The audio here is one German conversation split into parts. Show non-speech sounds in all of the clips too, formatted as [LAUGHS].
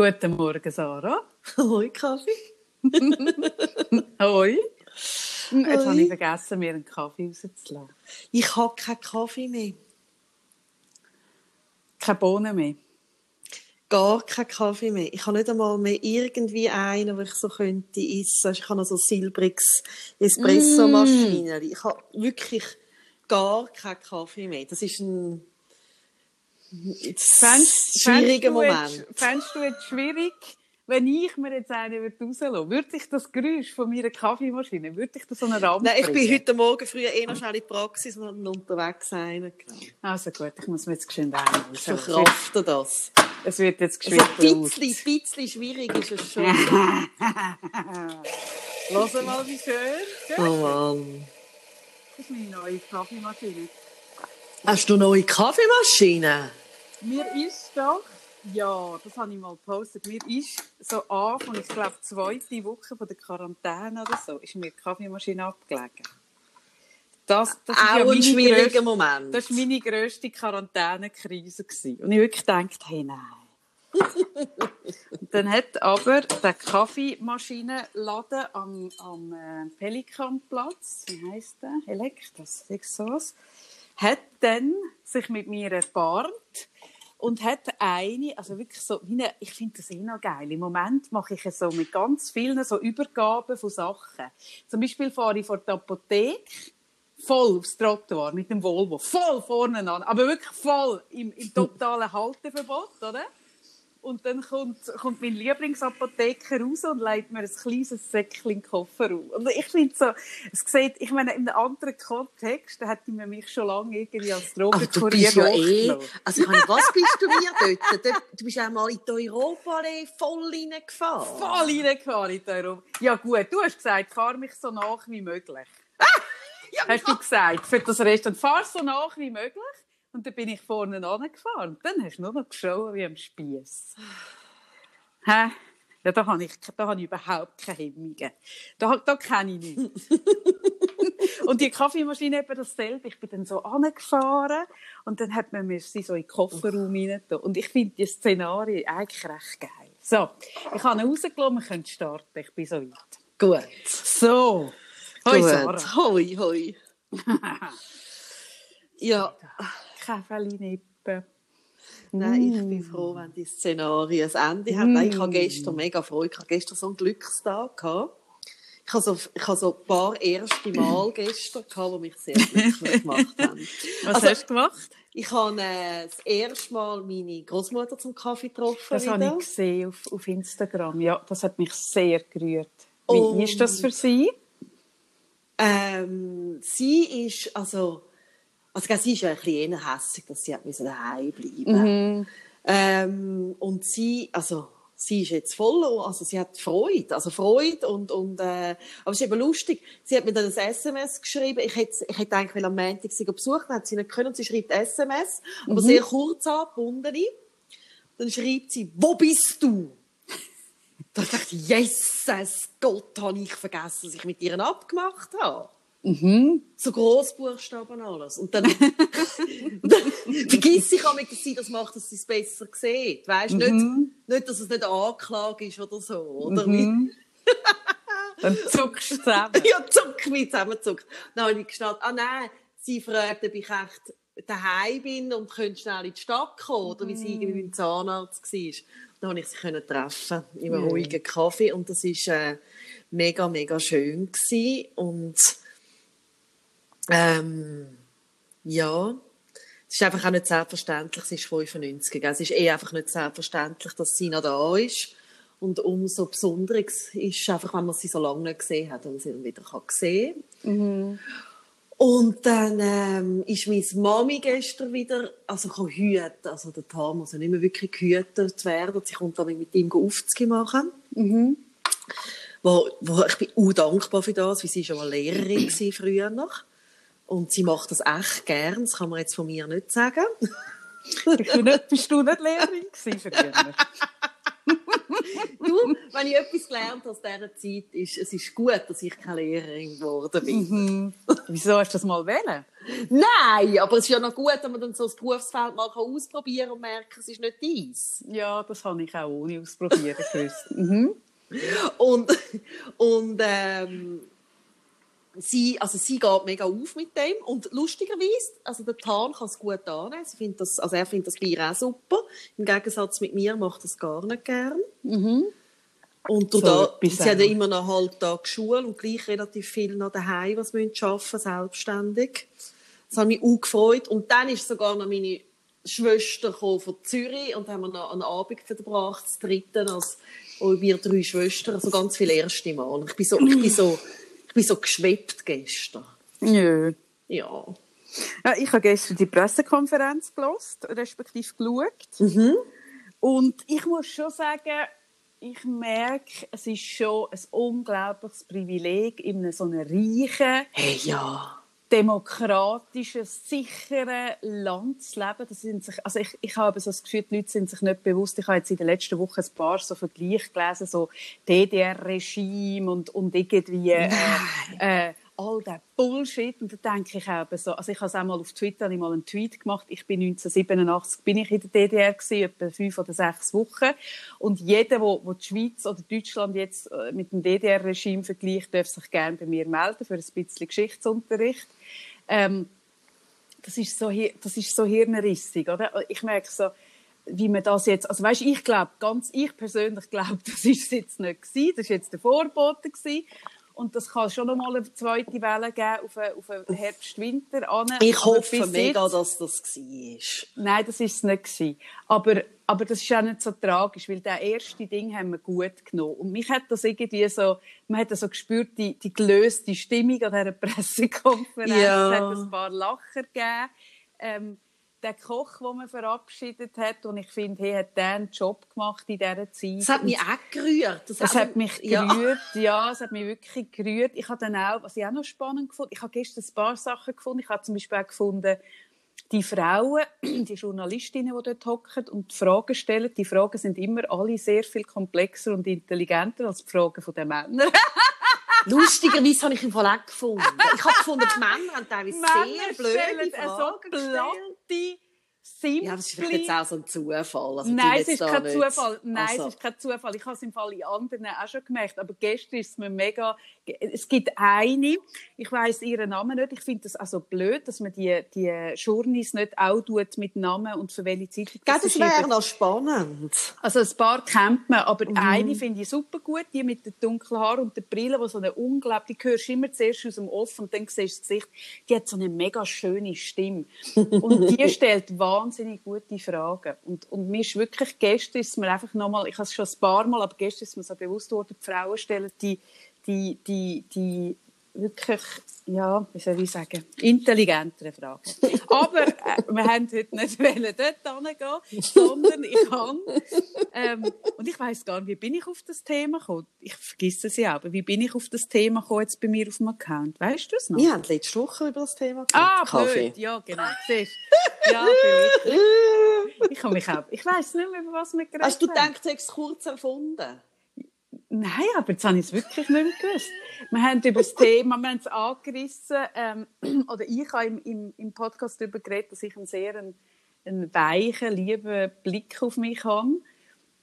Guten Morgen, Sarah. [LAUGHS] Hoi, Kaffee. [LAUGHS] Hoi. Jetzt habe ich vergessen, mir einen Kaffee rauszulassen. Ich habe keinen Kaffee mehr. Keine Bohnen mehr. Gar keinen Kaffee mehr. Ich habe nicht einmal mehr irgendwie einen, den ich so könnte essen. Ich habe noch so silbriges Espresso-Maschine. Mm. Ich habe wirklich gar keinen Kaffee mehr. Das ist ein Fändest- du Moment. Jetzt, fändest du jetzt schwierig, wenn ich mir jetzt einen würde rauslassen würde? ich das Geräusch von meiner Kaffeemaschine, würde ich das so einen Rahmen Nein, ich bin heute Morgen früh eh noch schnell in die Praxis und unterwegs genommen. Also gut, ich muss mir jetzt geschwind einen Ich verkrafte das. Es wird jetzt Also ein geschwind laut. bisschen, bisschen schwierig ist es schon. [LAUGHS] Lass mal, wie schön. Oh Schön. Mann. Das ist meine neue Kaffeemaschine. Hast du neue Kaffeemaschine? Mir ist doch, ja, das habe ich mal gepostet, mir ist so Anfang, ich glaube, zweite Woche von der Quarantäne oder so, ist mir die Kaffeemaschine abgelegen. Das, das ist Auch ja ein schwieriger grösste- Moment. Das war meine grösste Quarantänekrise. gewesen. Und ich wirklich gedacht, hey, nein. Und dann hat aber der Kaffeemaschinenladen am, am äh, Pelikanplatz, wie heisst der? Elektros, sowas, hat dann sich mit mir erbarmt und hat eine, also wirklich so, wie eine, ich finde das eh noch geil. Im Moment mache ich es so mit ganz vielen so Übergaben von Sachen. Zum Beispiel fahre ich vor die Apotheke voll aufs Trottoir mit dem Volvo, voll vorne an, aber wirklich voll im, im totalen Halteverbot, oder? Und dann kommt, kommt mein Lieblingsapotheker raus und legt mir ein kleines Säckchen in den Koffer auf. Und ich finde so, es sieht, ich meine, in einem anderen Kontext, da hätte man mich schon lange irgendwie als Drogenkurier ja eh. Also, meine, was bist du mir dort? Du- bist auch mal in die Europaallee voll reingefahren. Voll reingefahren in die Europa. Ja gut, du hast gesagt, fahr mich so nach wie möglich. hast du gesagt, für das Restaurant, fahr so nach wie möglich. Und dann bin ich vorne angefahren. Dann hast du nur noch geschaut wie am Spieß. [SIGHS] Hä? Ja, da habe ich, da habe ich überhaupt keine Hemmungen. Da, da kenne ich nichts. [LAUGHS] und die Kaffeemaschine eben dasselbe. Ich bin dann so angefahren und dann hat man mir sie so in den Kofferraum rein. Und ich finde die Szenarien eigentlich recht geil. So, ich habe rausgelassen, wir können starten. Ich bin so weit. Gut. So. Hoi, Gut. Sarah. Hoi, hoi. [LAUGHS] ja. Käfeli nippen. Nein, ich Mm. bin froh, wenn die Szenarien ein Ende haben. Nein, Ich habe gestern mega froh. Ich habe gestern so einen Glückstag gehabt. Ich habe so, ich habe so ein paar erste Mal [LAUGHS] gestern gehabt, die mich sehr glücklich gemacht haben. [LAUGHS] Was Also- hast du gemacht? Ich habe äh, das erste Mal meine Großmutter zum Kaffee getroffen. Das wieder. habe ich gesehen auf, auf Instagram. Ja, das hat mich sehr gerührt. Wie Und- ist das für Sie? Ähm, sie ist, also, also gell, sie ist ja ein bisschen eher hässig, dass sie hat daheim bleiben. Ähm, und sie, also, sie ist jetzt voll, also sie hat Freude, also Freude und, und äh, aber es ist eben lustig, sie hat mir dann ein SMS geschrieben, ich hätte, ich hätte eigentlich am Montag sie besucht, dann hat sie nicht können, und sie schreibt SMS, aber sehr kurz angebunden. Dann schreibt sie, wo bist du? [LAUGHS] Da dachte ich, Jesus Gott, habe ich vergessen, dass ich mit ihr abgemacht habe. So Grossbuchstaben alles. Und dann, dann [LAUGHS] vergiss ich auch, dass sie das macht, dass sie es besser sieht. Weißt nicht, nicht, dass es nicht eine Anklage ist oder so. Oder wie, [LAUGHS] Dann zuckst du zusammen. ja, zuck mich zusammenzuckt. Dann habe ich geschnallt, ah nein, sie fragt, ob ich echt daheim bin und könnte schnell in die Stadt kommen, oder wie sie irgendwie beim Zahnarzt war. Dann konnte ich sie können treffen, in einem ruhigen Kaffee und das war äh, mega, mega schön gewesen. und ähm, ja, es ist einfach auch nicht selbstverständlich, sie ist 95, gell? es ist eh einfach nicht selbstverständlich, dass sie noch da ist. Und umso Besonderes ist einfach, wenn man sie so lange nicht gesehen hat und sie dann wieder kann sehen Und dann ähm, ist meine Mami gestern wieder, also kann hüten, also der Paar muss ja nicht mehr wirklich gehütet werden, sie kommt dann mit ihm Aufzüge machen. Wo, wo, ich bin auch dankbar für das, weil sie schon mal Lehrerin war früher noch. Und sie macht das echt gern, das kann man jetzt von mir nicht sagen. Bist du nicht, bist du nicht Lehrerin gewesen? Du, wenn ich etwas gelernt aus dieser Zeit ist, es ist gut, dass ich keine Lehrerin geworden bin. Mhm. Wieso hast du das mal wählen? Nein, aber es ist ja noch gut, wenn man dann so das Berufsfeld mal ausprobieren kann und merkt, es ist nicht dies. Ja, das habe ich auch ohne ausprobieren gewusst. mhm. Und, und ähm, sie, also sie geht mega auf mit dem und lustigerweise, also der Tan kann es gut annehmen. Sie findet das, also er findet das Bier auch super. Im Gegensatz mit mir macht er es gar nicht gern. Mhm. Und so, da, sie haben ja immer noch halb Tag Schule und gleich relativ viel noch daheim, was müssen arbeiten, selbstständig. Das hat mich auch gefreut. Und dann ist sogar noch meine Schwester von Zürich und haben wir noch einen Abend verbracht, das dritten, als wir drei Schwestern, also ganz viele erste Mal. Ich bin so, ich bin so, ich bin so geschwebt gestern. Nö. Ja. ja. Ich habe gestern die Pressekonferenz gelost, respektive geschaut. Mhm. Und ich muss schon sagen, ich merke, es ist schon ein unglaubliches Privileg, in so einem reichen, hey, ja. Demokratischen, sicheren Land zu leben. Das sind sich, also ich, ich habe so das Gefühl, die Leute sind sich nicht bewusst. Ich habe jetzt in den letzten Wochen ein paar so Vergleiche gelesen, so DDR-Regime und, und irgendwie äh, äh, all der Bullshit. Und da denke ich eben so, also ich habe es auch mal auf Twitter ich mal einen Tweet gemacht. Ich bin 1987 bin ich in der DDR gewesen, etwa fünf oder sechs Wochen. Und jeder, wo, wo die Schweiz oder Deutschland jetzt äh, mit dem DDR-Regime vergleicht, darf sich gerne bei mir melden für ein bisschen Geschichtsunterricht. Ähm, das ist so, das ist so hirnrissig, oder? Ich merke so, wie man das jetzt, also weißt, ich glaube, ganz, ich persönlich glaube, [LAUGHS] das ist jetzt nicht gewesen, das ist jetzt der Vorbote gewesen. Und das kann schon noch mal eine zweite Welle geben auf einen, auf einen Herbst-Winter Ich hoffe mega, jetzt, dass das war. Nein, das war es nicht. Aber, aber das ist auch nicht so tragisch, weil das erste Ding haben wir gut genommen. Und mich hat das irgendwie so, man hat so gespürt, die, die gelöste Stimmung an dieser [LAUGHS] Pressekonferenz. Ja. Es hat ein paar Lacher gegeben. Ähm, der Koch, den man verabschiedet hat, und ich finde, er hat einen Job gemacht in dieser Zeit. Das hat mich auch gerührt. Das, das hat mich gerührt, ja. ja, es hat mich wirklich gerührt. Ich habe dann auch, was ich auch noch spannend gefunden, ich habe gestern ein paar Sachen gefunden. Ich habe zum Beispiel auch gefunden, die Frauen, [CLEARS THROAT] die Journalistinnen, die dort hocken und Fragen stellen, die Fragen sind immer alle sehr viel komplexer und intelligenter als die Fragen der Männer. [LAUGHS] Lustigerweise habe ich ihn voll auch gefunden. Ich habe gefunden, die Männer haben teilweise Männer sehr blöde Fragen so platte, simple... Ja, das ist vielleicht jetzt auch so ein Zufall. Also Nein, es ist kein nicht... Zufall. Nein, also. es ist kein Zufall. Ich habe es im Fall in anderen auch schon gemerkt. Aber gestern ist es mir mega... Es gibt eine, ich weiss ihren Namen nicht. Ich finde das also blöd, dass man die, die Journeys nicht auch tut mit Namen und für welche Zeit. Das, das wäre noch spannend. Also ein paar kennt man, aber mhm. eine finde ich super gut, die mit den dunklen Haaren und der Brille, die so eine unglaubliche, die hörst immer zuerst aus dem Off und dann siehst du das Gesicht, die hat so eine mega schöne Stimme. Und die [LAUGHS] stellt wahnsinnig gute Fragen. Und, und mir ist wirklich, gestern ist mir einfach nochmal, ich habe es schon ein paar Mal, aber gestern ist mir so bewusst worden, die Frauen stellen die, die, die, die wirklich, ja, wie soll ich sagen, intelligentere Fragen. Aber äh, wir haben heute nicht [LAUGHS] wollen dort hingehen, sondern ich kann, ähm, und ich weiß gar nicht, wie bin ich auf das Thema gekommen? Ich vergesse es ja, aber wie bin ich auf das Thema gekommen jetzt bei mir auf dem Account? Weißt du es noch? Wir haben letzte Woche über das Thema geredet. Ah, Kaffee. Blöd. ja, genau. Siehst. Ja, vielleicht. Ich kann mich auch, ich weiß nicht mehr, über was wir geredet haben. Hast du gedacht, du hast es kurz erfunden? Nein, aber jetzt habe ich es wirklich nicht mehr gewusst. Wir haben über das Thema, wir haben es angerissen, ähm, [CLEARS THROAT] oder ich habe im, im, im Podcast darüber geredet, dass ich einen sehr einen, einen weichen, lieben Blick auf mich habe.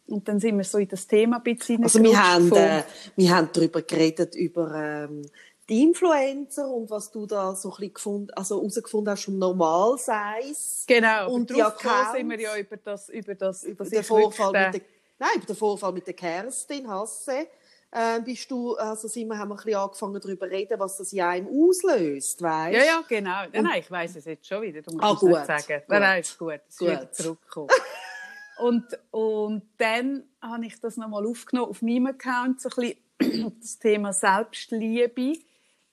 Und dann sind wir so in das Thema ein bisschen Also wir haben, äh, wir haben darüber geredet, über ähm, die Influencer und was du da so ein bisschen gefunden, also herausgefunden hast vom Normalseins. Genau, und, darauf sind wir ja über das, über das, über den Vorfall mit der Nein, der Vorfall mit der Kerstin Hasse. Äh, bist du, also sind wir, haben wir ein bisschen angefangen darüber zu reden, was das ja im auslöst, weißt? Ja, ja, genau. Und, nein, ich weiß es jetzt schon wieder. Du musst ah, es gut, nicht sagen. Gut. Nein, ist gut. Es ist wieder zurückgekommen. [LAUGHS] und, und dann habe ich das nochmal aufgenommen auf meinem Account, so ein bisschen [CLEARS THROAT] das Thema Selbstliebe.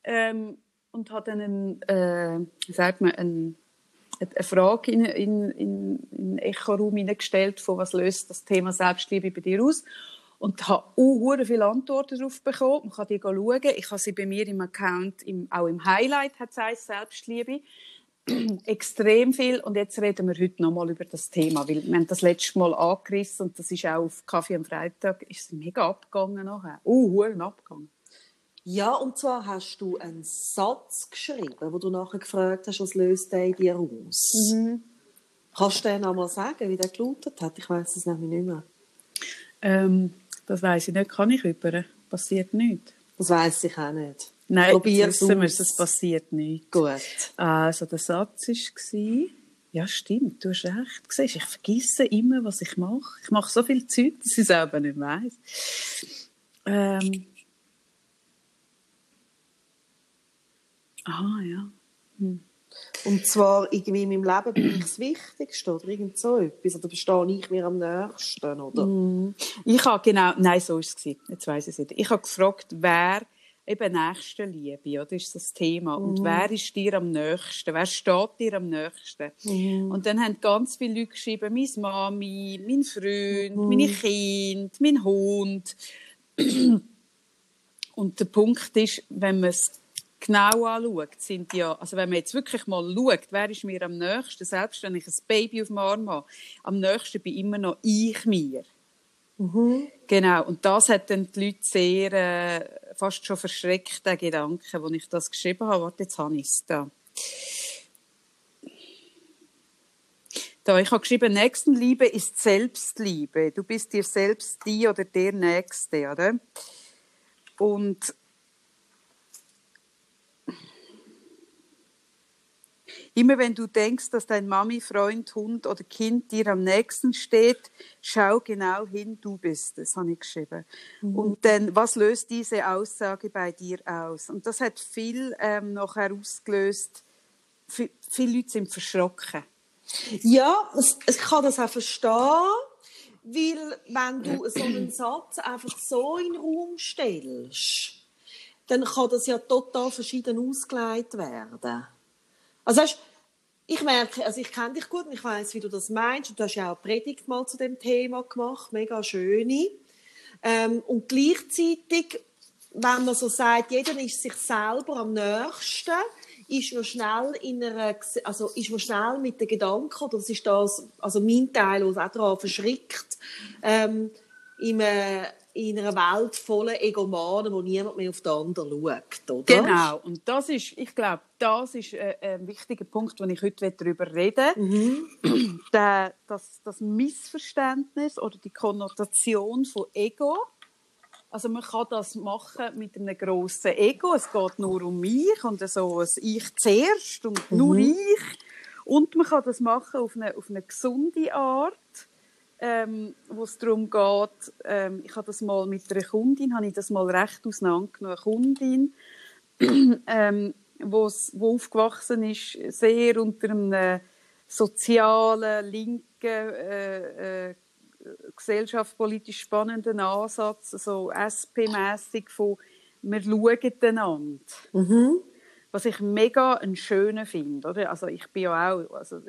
Ähm, und habe dann einen, äh, sagt man, einen eine Frage in, in, in, in den Echo-Raum hineingestellt, von was löst das Thema Selbstliebe bei dir aus? Und habe auch viele Antworten darauf bekommen. Man kann die schauen. Ich habe sie bei mir im Account, im, auch im Highlight, hat es Selbstliebe. [CLEARS THROAT] extrem viel. Und jetzt reden wir heute nochmal über das Thema, weil wir haben das letzte Mal angerissen und das ist auch auf Kaffee am Freitag, ist mega abgegangen nachher. Uh, abgegangen. Ja, und zwar hast du einen Satz geschrieben, wo du nachher gefragt hast, was löst der in dir aus? Mhm. Kannst du den einmal sagen, wie der gelautet hat? Ich weiß es nämlich nicht mehr. Ähm, das weiß ich nicht. Kann ich über? Passiert nichts. Das weiß ich auch nicht. Nein, Probier's wissen wir, es passiert nichts. Gut. Also der Satz war, ja stimmt, du hast recht. Siehst, ich vergesse immer, was ich mache. Ich mache so viel Zeug, dass ich es selber nicht weiss. Ähm, Aha, ja. Hm. Und zwar irgendwie in meinem Leben bin ich das Wichtigste oder irgend so etwas. Oder verstehe ich mir am nächsten, oder? Mm. Ich habe genau, nein, so war es. Jetzt weiss ich es nicht. Ich habe gefragt, wer eben Nächstenliebe, oder ist das Thema? Mm. Und mhm. wer ist dir am nächsten? Wer steht dir am nächsten? Mm. Und dann haben ganz viele Leute geschrieben, meine Mami, mein Freund, meine Kinder, mein Hund. [CLEARS THROAT] Und der Punkt ist, wenn man es genau anschaut, sind ja, also wenn man jetzt wirklich mal schaut, wer ist mir am nächsten, selbst wenn ich ein Baby auf dem Arm habe, am nächsten bin immer noch ich mir. Mhm. Genau, und das hat dann die Leute sehr, äh, fast schon verschreckt, den Gedanken, als ich das geschrieben habe. Warte, jetzt habe ich es da. Da, ich habe geschrieben, Nächstenliebe ist Selbstliebe. Du bist dir selbst die oder der Nächste, oder? Und Immer wenn du denkst, dass dein Mami, Freund, Hund oder Kind dir am nächsten steht, schau genau hin, du bist es, habe ich geschrieben. Mhm. Und dann, was löst diese Aussage bei dir aus? Und das hat viel ähm, noch herausgelöst. V viele Leute sind verschrocken. Ja, ich kann das auch verstehen. Weil, wenn du so einen Satz einfach so in den Raum stellst, dann kann das ja total verschieden ausgelegt werden. Also weißt, ich merke, also ich kenne dich gut und ich weiß, wie du das meinst. Und du hast ja auch eine Predigt mal zu dem Thema gemacht, mega schöne. Ähm, und gleichzeitig, wenn man so sagt, jeder ist sich selber am nächsten, ist man schnell in einer, also ist man schnell mit den Gedanken, oder das ist das, also mein Teil, was auch daran verschrickt, ähm, im, äh, in einer Welt voller Egomanen, wo niemand mehr auf den anderen schaut, oder? Genau. Und das ist, ich glaube, das ist äh, ein wichtiger Punkt, den ich heute darüber reden mhm. Der, das, das Missverständnis oder die Konnotation von Ego. Also man kann das machen mit einem grossen Ego. Es geht nur um mich und so ein Ich zuerst und mhm. nur ich. Und man kann das machen auf eine, auf eine gesunde Art ähm, wo es darum geht, ähm, ich habe das mal mit einer Kundin, habe ich das mal recht auseinandergenommen, eine Kundin, [CLEARS THROAT] ähm, wo aufgewachsen ist, sehr unter einem sozialen, linken, äh, äh, gesellschaftspolitisch spannenden Ansatz, so SP-mässig von «wir schauen einander». Mhm was ich mega einen schönen finde, oder? Also ich bin ja auch, also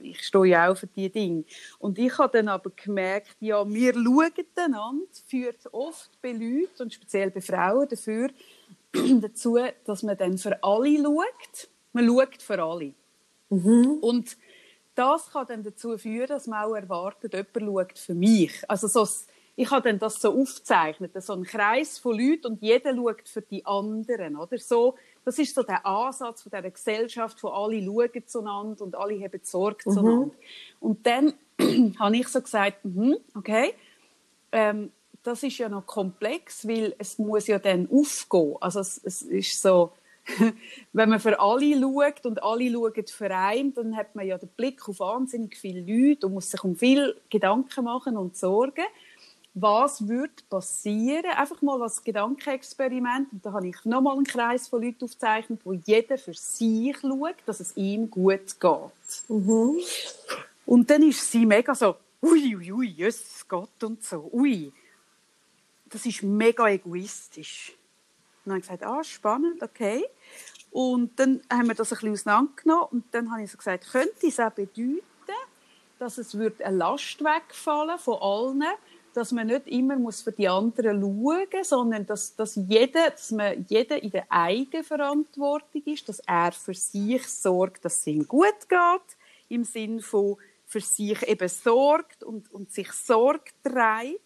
ich, stehe ja auch für diese Dinge. Und ich habe dann aber gemerkt, ja, wir schauen einander, führt oft bei Leuten und speziell bei Frauen dafür, [CLEARS THROAT] dazu, dass man dann für alle schaut. Man schaut für alle. Mhm. Und das kann dann dazu führen, dass man auch erwartet, jemand schaut für mich. Also so, ich habe dann das so aufgezeichnet, so ein Kreis von Leuten und jeder schaut für die anderen, oder? So, das ist so der Ansatz von dieser Gesellschaft, wo alle schauen zueinander und alle haben Sorge mhm. zueinander. Und dann [CLEARS THROAT] habe ich so gesagt, mm okay, ähm, das ist ja noch komplex, weil es muss ja dann aufgehen. Also es, es ist so, [LAUGHS] wenn man für alle schaut und alle schauen für einen, dann hat man ja den Blick auf wahnsinnig viele Leute und muss sich um viel Gedanken machen und Sorgen was würde passieren? Einfach mal als Gedankenexperiment. Und da habe ich nochmal einen Kreis von Leuten aufgezeichnet, wo jeder für sich schaut, dass es ihm gut geht. Mhm. Und dann ist sie mega so, ui, ui, ui, Jesus Gott und so, ui. Das ist mega egoistisch. Und dann habe ich gesagt, ah, spannend, okay. Und dann haben wir das ein bisschen auseinandergenommen und dann habe ich so gesagt, könnte es auch bedeuten, dass es eine Last wegfallen von allen dass man nicht immer muss für die anderen schauen muss, sondern dass, dass, jeder, dass man jeder in der Eigenverantwortung ist, dass er für sich sorgt, dass es ihm gut geht, im Sinne von für sich eben sorgt und, und sich Sorge trägt.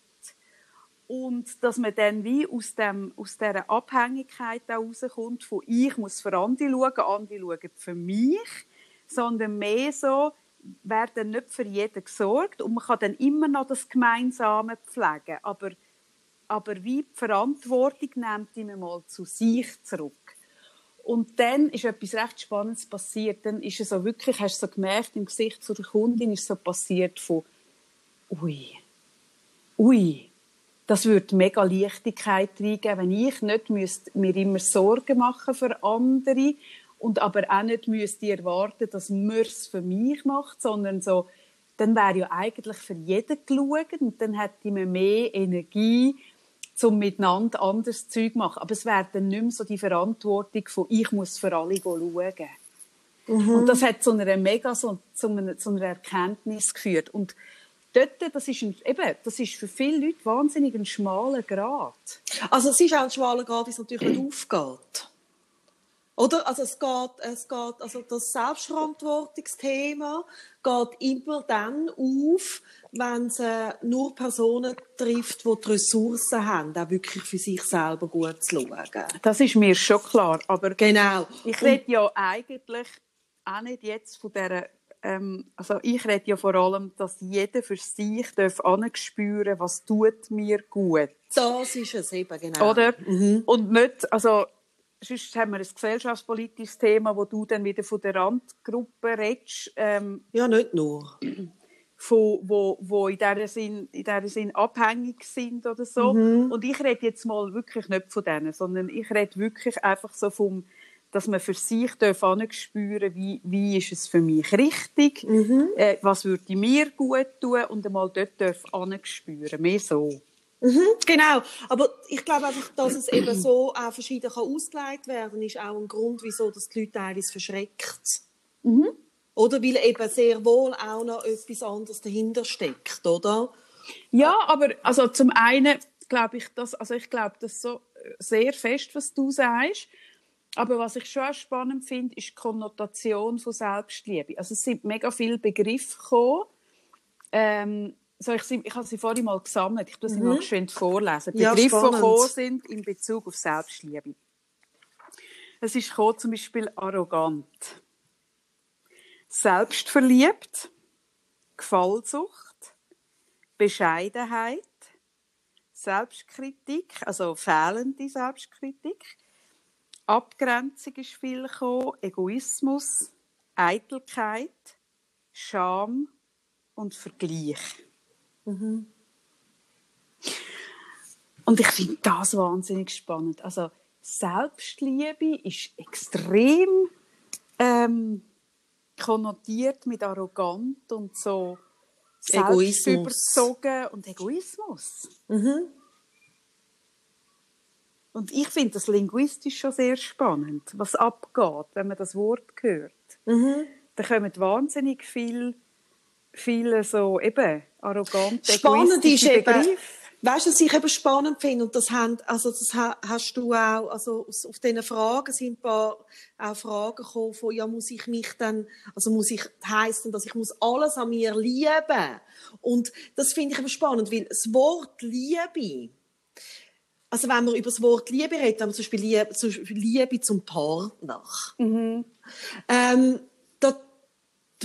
Und dass man dann wie aus, dem, aus dieser Abhängigkeit rauskommt, von ich muss für andere schauen, andere schauen für mich, sondern mehr so, werden nicht für jeden gesorgt und man kann dann immer noch das Gemeinsame pflegen, aber, aber wie die Verantwortung nimmt immer mal zu sich zurück. Und dann ist etwas recht Spannendes passiert. Dann ist es so wirklich, hast du so gemerkt, im Gesicht der Kundin ist so passiert von, ui, ui, das würde mega Leichtigkeit reingeben, wenn ich nicht müsste mir immer Sorgen machen für andere und aber auch nicht müsste erwarten, dass man es für mich macht, sondern so, dann wäre ja eigentlich für jeden geschaut und dann hätte man mehr Energie, um miteinander anderes Zeug zu machen. Aber es wäre dann nicht mehr so die Verantwortung von, ich muss für alle schauen. Mhm. Und das hat zu einer mega, so, zu, einer, zu einer Erkenntnis geführt. Und dort, das ist, ein, eben, das ist für viele Leute wahnsinnig ein schmaler Grad. Also es ist auch ein schmaler Grad, weil es natürlich nicht aufgeht. Oder? Also es geht, es geht, also das Selbstverantwortungsthema geht immer dann auf, wenn es äh, nur Personen trifft, die die Ressourcen haben, auch wirklich für sich selber gut zu schauen. Das ist mir schon klar, aber genau. ich rede ja eigentlich auch nicht jetzt von dieser ähm, also ich rede ja vor allem, dass jeder für sich darf spüren, was tut mir gut. Das ist es eben, genau. Oder? Mhm. Und nicht, also sonst haben wir ein gesellschaftspolitisches Thema, wo du dann wieder von der Randgruppe redest. Ähm, ja, nicht nur. Von, wo, wo in dieser Sinn, in dieser Sinn abhängig sind oder so. Mhm. Und ich rede jetzt mal wirklich nicht von denen, sondern ich rede wirklich einfach so vom, dass man für sich spüren wie, wie ist es für mich richtig, mhm. äh, was würde mir gut tun und einmal dort spüren, mehr so. Mhm, genau, aber ich glaube einfach, dass es eben so auch verschieden kann ausgelegt werden ist auch ein Grund, wieso dass die Leute teilweise verschreckt. Mhm. Oder weil eben sehr wohl auch noch etwas anderes dahinter steckt, oder? Ja, aber also zum einen glaube ich das, also ich glaube das so sehr fest, was du sagst. Aber was ich schon spannend finde, ist die Konnotation von Selbstliebe. Also es sind mega viele Begriffe gekommen, ähm, so ich, ich habe sie vorhin mal gesammelt. Ich muss sie mhm. mal schön vorlesen. Ja, Begriffe, die gekommen sind in Bezug auf Selbstliebe. Es ist gekommen, zum Beispiel arrogant, selbstverliebt, Gefallsucht, Bescheidenheit, Selbstkritik, also fehlende Selbstkritik, Abgrenzung ist viel gekommen, Egoismus, Eitelkeit, Scham. Und Vergleich. Mhm. Und ich finde das wahnsinnig spannend. Also Selbstliebe ist extrem ähm, konnotiert mit arrogant und so selbstüberzogen und Egoismus. Mhm. Und ich finde das linguistisch schon sehr spannend, was abgeht, wenn man das Wort hört. Mhm. Da kommen wahnsinnig viel viele so eben arrogante, Spannend ist eben, weißt du, was ich eben spannend finde, und das, haben, also das hast du auch, also auf diesen Fragen sind ein paar auch Fragen gekommen von, ja, muss ich mich dann, also muss ich, heißen, dass ich muss alles an mir lieben. Und das finde ich eben spannend, weil das Wort Liebe, also wenn man über das Wort Liebe redet, man zum Beispiel Liebe, zum, Beispiel Liebe zum Partner, mhm. ähm,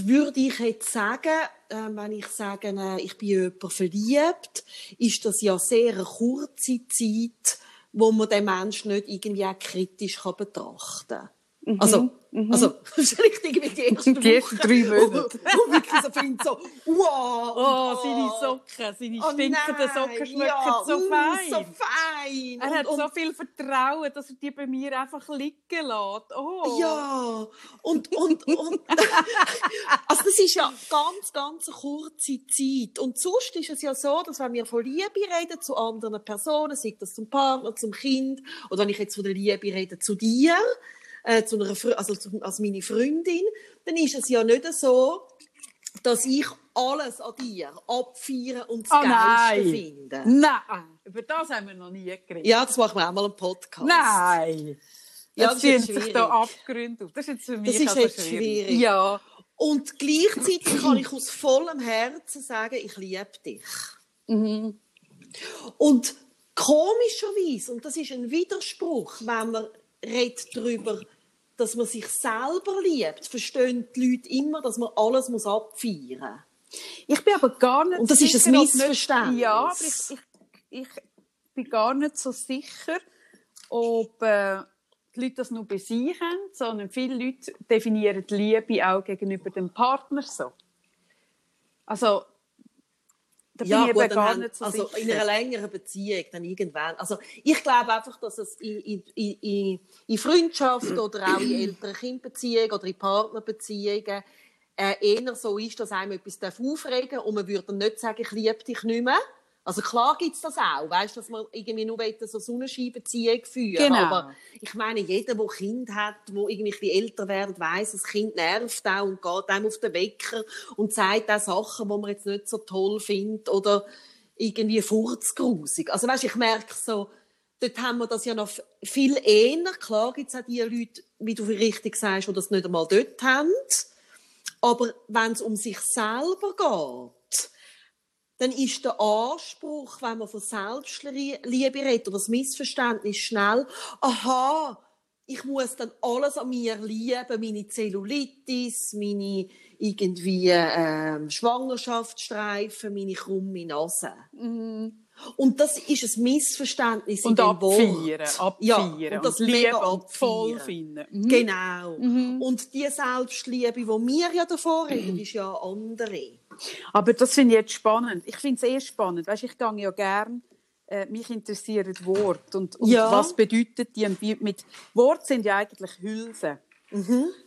würde ich jetzt sagen, äh, wenn ich sage, äh, ich bin jemand verliebt, ist das ja sehr eine kurze Zeit, wo man den Menschen nicht irgendwie auch kritisch betrachten kann. Mhm. Also, mhm. also, [LAUGHS] vielleicht irgendwie die ersten, die ersten drei Monate. Und wirklich so findet so, wow. Oh, seine Socken, seine oh, stinkenden Socken schmecken ja, so mm, fein. so fein. Er hat und, so viel Vertrauen, dass er die bei mir einfach liegen lässt. Oh. Ja. Und, und, und. [LAUGHS] also, das ist ja ganz, ganz eine kurze Zeit. Und sonst ist es ja so, dass wenn wir von Liebe reden zu anderen Personen, sei das zum Partner, zum Kind, oder wenn ich jetzt von der Liebe rede zu dir, äh, zu einer, also zu, als meine Freundin, dann ist es ja nicht so, dass ich alles an dir abfeiern und das Ah, Geilste nein. finde. Nein, über das haben wir noch nie geredet. Ja, das machen wir auch mal einen Podcast. Nein. Ja, Jetzt das jetzt sich schwierig. da Abgründe auf. Das ist jetzt für mich Das ist also jetzt schwierig. Ja. Und gleichzeitig kann ich aus vollem Herzen sagen, ich liebe dich. Mhm. Und komischerweise, und das ist ein Widerspruch, wenn man redet darüber, dass man sich selber liebt, verstehen die Leute immer, dass man alles muss abfeiern Ich bin aber gar nicht Und das ist ein sicher, ob nicht- Missverständnis. Ja, aber ich, ich, ich bin gar nicht so sicher, ob äh, die Leute das nur bei sich haben, sondern viele Leute definieren die Liebe auch gegenüber dem Partner so. Also, da bin ich eben dann gar haben- nicht so also sicher. in einer längeren Beziehung dann irgendwann. Also ich glaube einfach, dass es in, in, in, in, Freundschaft [CLEARS THROAT] oder auch in älteren Kindbeziehungen oder in Partnerbeziehungen äh, eher so ist, dass einem etwas aufregen darf und man würde dann nicht sagen, ich liebe dich nicht mehr. Also klar gibt es das auch, weißt, dass man irgendwie nur so Sonnenscheinbeziehung führen Genau. aber ich meine, jeder, der Kind hat, wo irgendwie ein bisschen älter wird, weiß, das Kind nervt auch und geht einem auf den Wecker und sagt auch Sachen, die man jetzt nicht so toll findet oder irgendwie furzgrusig. Also weißt, ich merke so, dort haben wir das ja noch viel eher. Klar gibt es auch die Leute, wie du richtig sagst, die das nicht einmal dort haben. Aber wenn es um sich selber geht, dann ist der Anspruch, wenn man von Selbstliebe redet, oder das Missverständnis schnell, aha, ich muss dann alles an mir lieben, meine Zellulitis, meine irgendwie ähm, Schwangerschaftsstreifen, meine krumme Nase. Und das ist ein Missverständnis in und dem abfeiern, Wort. abfeiern. Ja, und das und toll abfeiern. finden. Mhm. Genau. Und die Selbstliebe, die wir ja davor reden, [CLEARS THROAT] ist ja eine andere. Aber das finde ich jetzt spannend. Ich finde es eh spannend. Weißt, ich gehe ja gern, äh, mich interessieren Wort und, und Ja. was bedeutet die mit Wort sind ja eigentlich Hülsen.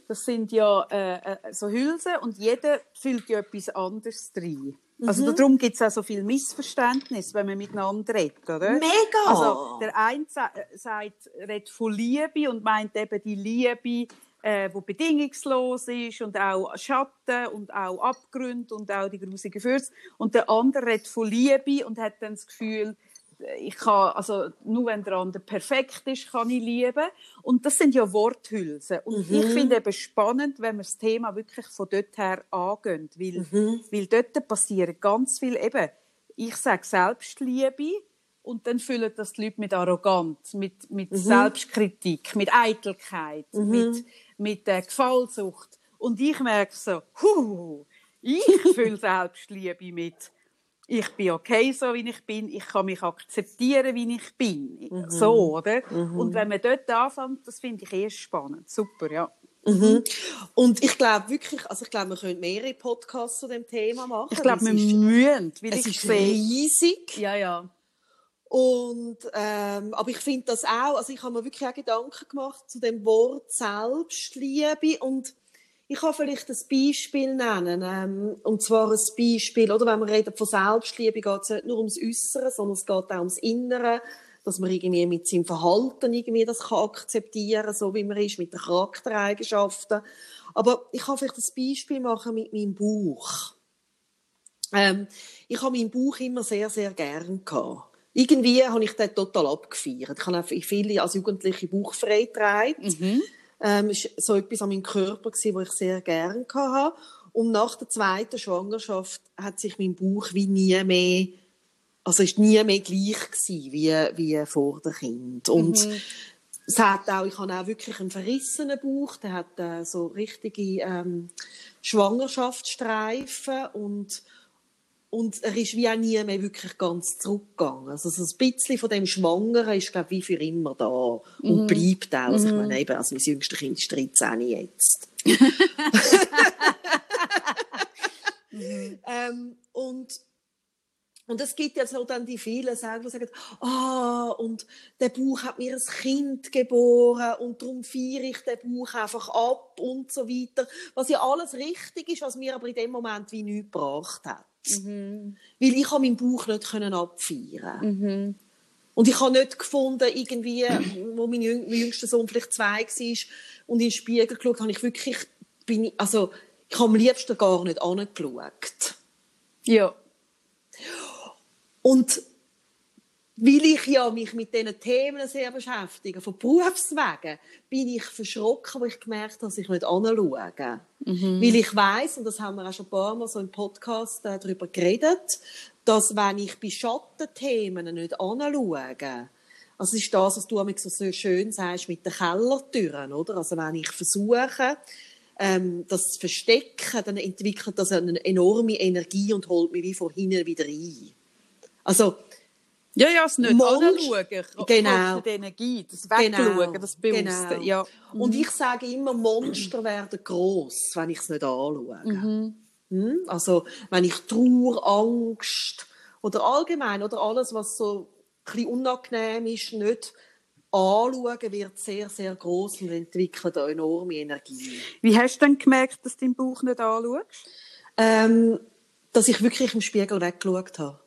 Das sind ja äh, äh, so Hülsen und jeder fühlt ja etwas anderes rein. Also darum gibt es auch so viel Missverständnis, wenn man miteinander redet, oder? Mega! Also der eine äh, sagt, redet von Liebe und meint eben die Liebe, äh, wo bedingungslos ist und auch Schatten und auch Abgründe und auch die grusigen Fürze. Und der andere redet von Liebe und hat dann das Gefühl, ich kann, also nur wenn der andere perfekt ist, kann ich lieben. Und das sind ja Worthülsen. Und ich finde eben spannend, wenn wir das Thema wirklich von dort her angehen, weil, weil dort passieren ganz viel eben, ich sage Selbstliebe, und dann füllen das die Leute mit Arroganz, mit, mit Selbstkritik, mit Eitelkeit, mit, mit äh, Gefallsucht. Und ich merke so, huh, ich [LAUGHS] fühle Selbstliebe mit, ich bin okay, so wie ich bin, ich kann mich akzeptieren, wie ich bin. So, oder? Und wenn man dort anfängt, das finde ich eh spannend. Super, ja. Und ich glaube wirklich, also ich glaube, wir können mehrere Podcasts zu dem Thema machen. Ich glaube, wir müssen, weil Es ich ist riesig. Ja, ja. Und, ähm, aber ich finde das auch, also ich habe mir wirklich auch Gedanken gemacht zu dem Wort Selbstliebe und ich kann vielleicht ein Beispiel nennen, ähm, und zwar ein Beispiel, oder, wenn wir reden von Selbstliebe, geht es nicht nur ums Äußere, sondern es geht auch ums Innere, dass man irgendwie mit seinem Verhalten irgendwie das kann akzeptieren, so wie man ist, mit den Charaktereigenschaften. Aber ich kann vielleicht ein Beispiel machen mit meinem Bauch. Ähm, ich habe meinen Bauch immer sehr, sehr gern gehabt. Irgendwie habe ich den total abgefeiert. Ich habe viele als Jugendliche bauchfrei getragen. Ähm, es war so etwas an meinem Körper, gewesen, was ich sehr gern hatte. Und nach der zweiten Schwangerschaft hat sich mein Bauch wie nie mehr, also ist nie mehr gleich gewesen, wie, wie vor dem Kind. Und es hat auch, ich habe auch wirklich einen verrissenen Bauch, der hat äh, so richtige ähm, Schwangerschaftsstreifen und und er ist wie auch nie mehr wirklich ganz zurückgegangen. Also so ein bisschen von dem Schwangeren ist, glaube ich, wie für immer da und bleibt auch. Also ich meine eben, also mein jüngstes Kind ist 13 jetzt. [LAUGHS] [LAUGHS] ähm, und und es gibt ja so dann die vielen, sagen, die sagen, ah, und der Bauch hat mir ein Kind geboren und darum feiere ich den Bauch einfach ab und so weiter. Was ja alles richtig ist, was mir aber in dem Moment wie nichts gebracht hat. Weil ich meinen Bauch nicht können abfeiern Und ich habe nicht gefunden, irgendwie, wo mein, jüng mein jüngster Sohn vielleicht zwei war und in den Spiegel geschaut, habe ich wirklich, bin ich, also, ich habe am liebsten gar nicht angeschaut. Ja. Und weil ich ja mich mit diesen Themen sehr beschäftige, von Berufswegen, bin ich verschrocken, weil ich gemerkt habe, dass ich nicht anschaue. Mhm. Weil ich weiß und das haben wir auch schon ein paar Mal so im Podcast äh, darüber geredet, dass wenn ich bei Schattenthemen nicht anschaue, also ist das, was du so schön sagst mit den Kellertüren, oder? Also wenn ich versuche, ähm, das zu verstecken, dann entwickelt das eine enorme Energie und holt mich wie von hinten wieder ein. Also ja, ja, es nicht Monst anschauen. Genau. Die Energie, das Wegschauen, genau. das Bewusste. Genau. Ja. Und ich sage immer, Monster werden gross, wenn ich es nicht anschaue. Mhm. Hm? Also, wenn ich Trauer, Angst oder allgemein oder alles, was so ein unangenehm ist, nicht anschauen, wird sehr, sehr gross und entwickelt eine enorme Energie. Wie hast du denn gemerkt, dass du deinen Bauch nicht anschaust? Ähm, dass ich wirklich im Spiegel weggeschaut habe.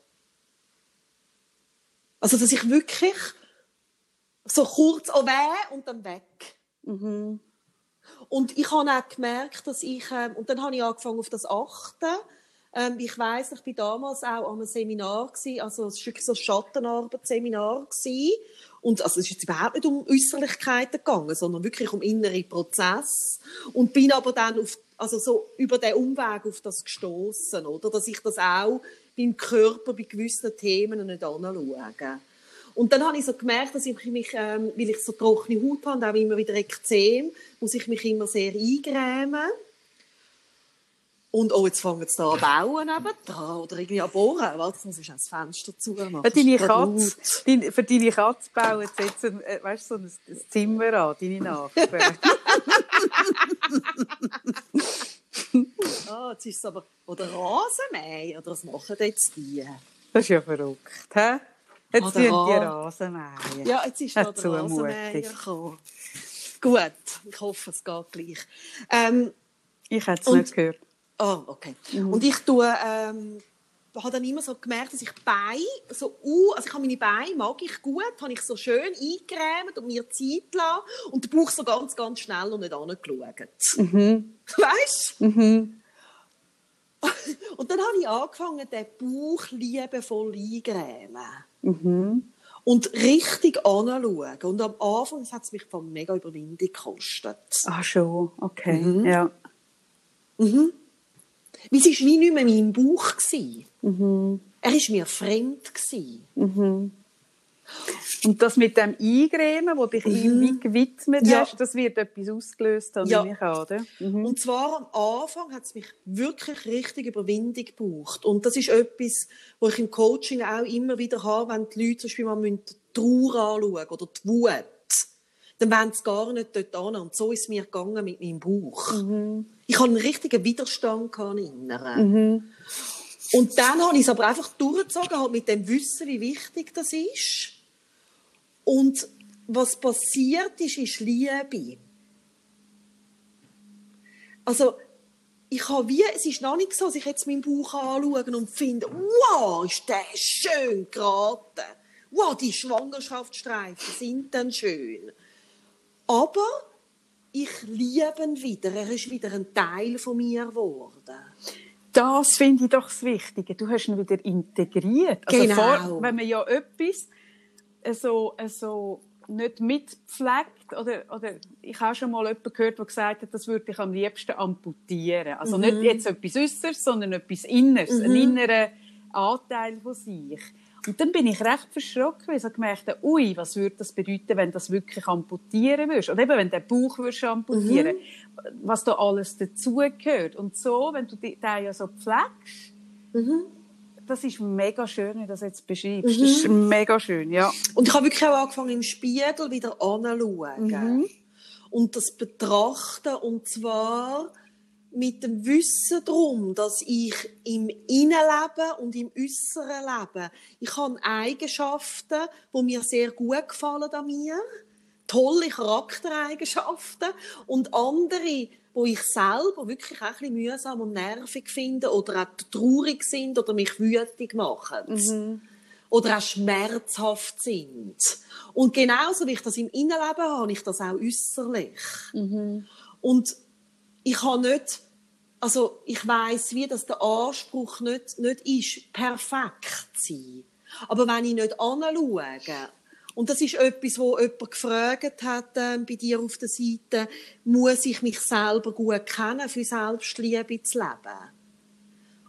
Also, dass ich wirklich so kurz oh weh und dann weg. Mhm. Und ich habe auch gemerkt, dass ich, äh, und dann habe ich angefangen auf das Achten. Ähm, ich weiß, ich war damals auch an einem Seminar gewesen, also es war wirklich so ein Schattenarbeitsseminar gewesen. Und also es ist jetzt überhaupt nicht um Äußerlichkeiten gegangen, sondern wirklich um innere Prozesse. Und bin aber dann auf, also so über den Umweg auf das gestoßen, oder, dass ich das auch beim Körper bei gewissen Themen nicht anschauen. Und dann habe ich so gemerkt, dass ich mich, ähm, weil ich so trockene Haut habe und auch immer wieder Ekzem, muss ich mich immer sehr eingrämen. Und oh, jetzt fangen sie da an bauen da oder irgendwie an bohren. Warte, jetzt muss ich das Fenster zumachen. Für deine Katze, für deine Katze bauen sie jetzt ein, äh, weißt, so ein, ein Zimmer an, deine Nachbarn. [LAUGHS] ah, jetzt ist es aber... Oder Rasenmäher, oder was machen jetzt die? Das ist ja verrückt, hä? Jetzt sind die Rasenmäher. Ja, jetzt ist noch der Rasenmäher gekommen. Gut, ich hoffe, es geht gleich. Ähm, ich hätte es nicht gehört. Ah, oh, okay. Mhm. Und ich tue... Ähm, habe dann immer so gemerkt, dass ich Beine, so, uh, also ich habe meine Beine, mag ich gut, habe ich so schön eingecremt und mir Zeit lassen und den Bauch so ganz, ganz schnell und nicht angeschaut. Mhm. [LAUGHS] Weißt du? Mhm. [LAUGHS] und dann habe ich angefangen, den Bauch liebevoll eingecremen. Mhm. Und richtig anschauen. Und am Anfang hat es mich von mega Überwindung gekostet. Ah, schon. Okay. Mhm. Ja. Mhm. Weil es war wie nicht mehr mein Bauch. Mhm. Er war mir fremd. Mhm. Und das mit dem Eingremen, wo dich mhm. irgendwie gewidmet ja. hast, das wird etwas ausgelöst haben, ja. ich an, mhm. Und zwar am Anfang hat es mich wirklich richtig Überwindung gebraucht. Und das ist etwas, wo ich im Coaching auch immer wieder habe, wenn die Leute zum Beispiel mal die Trauer anschauen oder die Wut dann wollen sie gar nicht dort an. Und so ist es mir gegangen mit meinem Bauch. Mhm. Ich hatte einen richtigen Widerstand inneren. Mhm. Und dann habe ich es aber einfach durchgezogen, halt mit dem Wissen, wie wichtig das ist. Und was passiert ist, ist Liebe. Also, ich habe wie, es ist noch nicht so, dass ich jetzt meinen Bauch anschaue und finde, wow, ist der schön geraten. Wow, die Schwangerschaftsstreifen sind dann schön. Aber ich liebe ihn wieder. Er ist wieder ein Teil von mir geworden. Das finde ich doch das Wichtige. Du hast ihn wieder integriert. Also genau. Vor, wenn man ja etwas so, so nicht mitpflegt, oder, oder ich habe schon mal jemanden gehört, der gesagt hat, das würde ich am liebsten amputieren. Also mhm. nicht jetzt etwas Äußeres, sondern etwas Inneres, mhm. ein innerer Anteil von sich. Und dann bin ich recht verschrocken, weil ich gemerkt habe, ui, was würde das bedeuten, wenn das wirklich amputieren würdest? Oder eben, wenn der Bauch würdest amputieren, mhm. was da alles dazugehört. Und so, wenn du den ja so pflegst, mhm. das ist mega schön, wie du das jetzt beschreibst. Mhm. Das ist mega schön, ja. Und ich habe wirklich auch angefangen, im Spiegel wieder anzuschauen. Mhm. Und das betrachten, und zwar mit dem Wissen darum, dass ich im Innenleben und im äußeren Leben, ich habe Eigenschaften, die mir sehr gut gefallen an mir, tolle Charaktereigenschaften und andere, wo ich selber wirklich auch ein bisschen mühsam und nervig finde oder auch traurig sind oder mich wütend machen. Mhm. Oder auch schmerzhaft sind. Und genauso wie ich das im Innenleben habe, habe ich das auch äußerlich. Mhm. Und ich habe nicht also ich weiß wie, dass der Anspruch nicht, nicht ist, perfekt zu sein. Aber wenn ich nicht anschaue, und das ist etwas, wo jemand gefragt hat äh, bei dir auf der Seite, muss ich mich selber gut kennen, für Selbstliebe zu leben?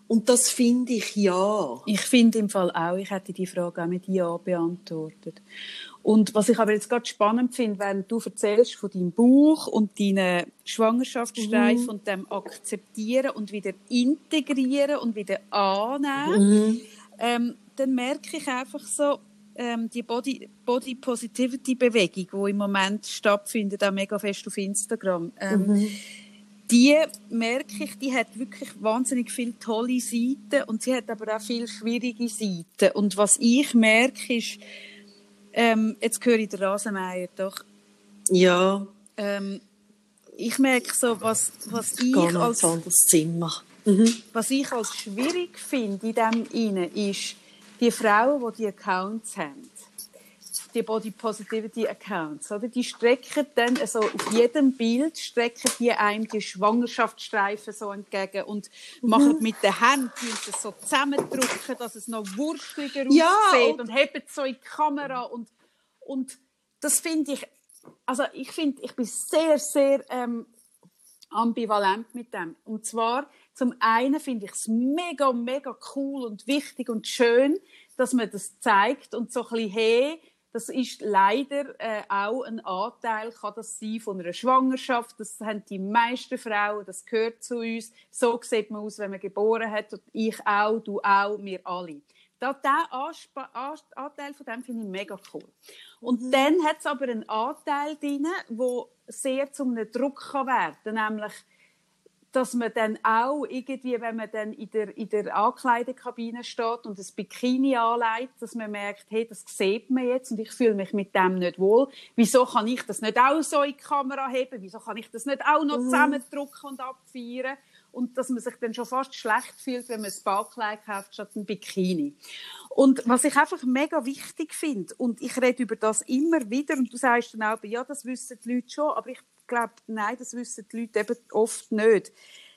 Und das finde ich ja. Ich finde im Fall auch, ich hätte die Frage auch mit Ja beantwortet. Und was ich aber jetzt gerade spannend finde, wenn du erzählst von deinem Buch und deinen Schwangerschaftsstreifen mhm. und dem Akzeptieren und wieder integrieren und wieder annehmen, mhm. ähm, dann merke ich einfach so, ähm, die Body, Body Positivity Bewegung, die im Moment stattfindet, auch mega fest auf Instagram, ähm, mhm. die merke ich, die hat wirklich wahnsinnig viele tolle Seiten und sie hat aber auch viele schwierige Seiten. Und was ich merke ist, ähm, jetzt höre ich den Rasenmeier doch. Ja. Ähm, ich merke so, was, was ich als, Zimmer. Mhm. was ich als schwierig finde in dem inne ist, die Frauen, die die Accounts haben, die Body Positivity Accounts, oder? Die strecken dann, also auf jedem Bild strecken die einem die Schwangerschaftsstreifen so entgegen und mhm. machen mit den Händen das so zusammendrücken, dass es noch wurstliger ja, aussieht und, und heben so in die Kamera und, und das finde ich, also ich finde, ich bin sehr, sehr ähm, ambivalent mit dem. Und zwar, zum einen finde ich es mega, mega cool und wichtig und schön, dass man das zeigt und so ein bisschen, hey, das ist leider äh, auch ein Anteil, kann das sein von einer Schwangerschaft. Das haben die meisten Frauen, das gehört zu uns. So sieht man aus, wenn man geboren hat. Und ich auch, du auch, wir alle. Da, der Anteil von dem finde ich mega cool. Und mhm. dann hat es aber einen Anteil drin, der sehr zu einem Druck kann werden kann. Nämlich, dass man dann auch irgendwie, wenn man dann in der, in der Ankleidekabine steht und das Bikini anlegt, dass man merkt, hey, das sieht man jetzt und ich fühle mich mit dem nicht wohl. Wieso kann ich das nicht auch so in die Kamera heben? Wieso kann ich das nicht auch noch mhm. zusammendrücken und abfeiern? Und dass man sich dann schon fast schlecht fühlt, wenn man ein Bauchkleid kauft statt ein Bikini. Und was ich einfach mega wichtig finde, und ich rede über das immer wieder, und du sagst dann auch, ja, das wissen die Leute schon, aber ich glaube, nein, das wissen die Leute eben oft nicht.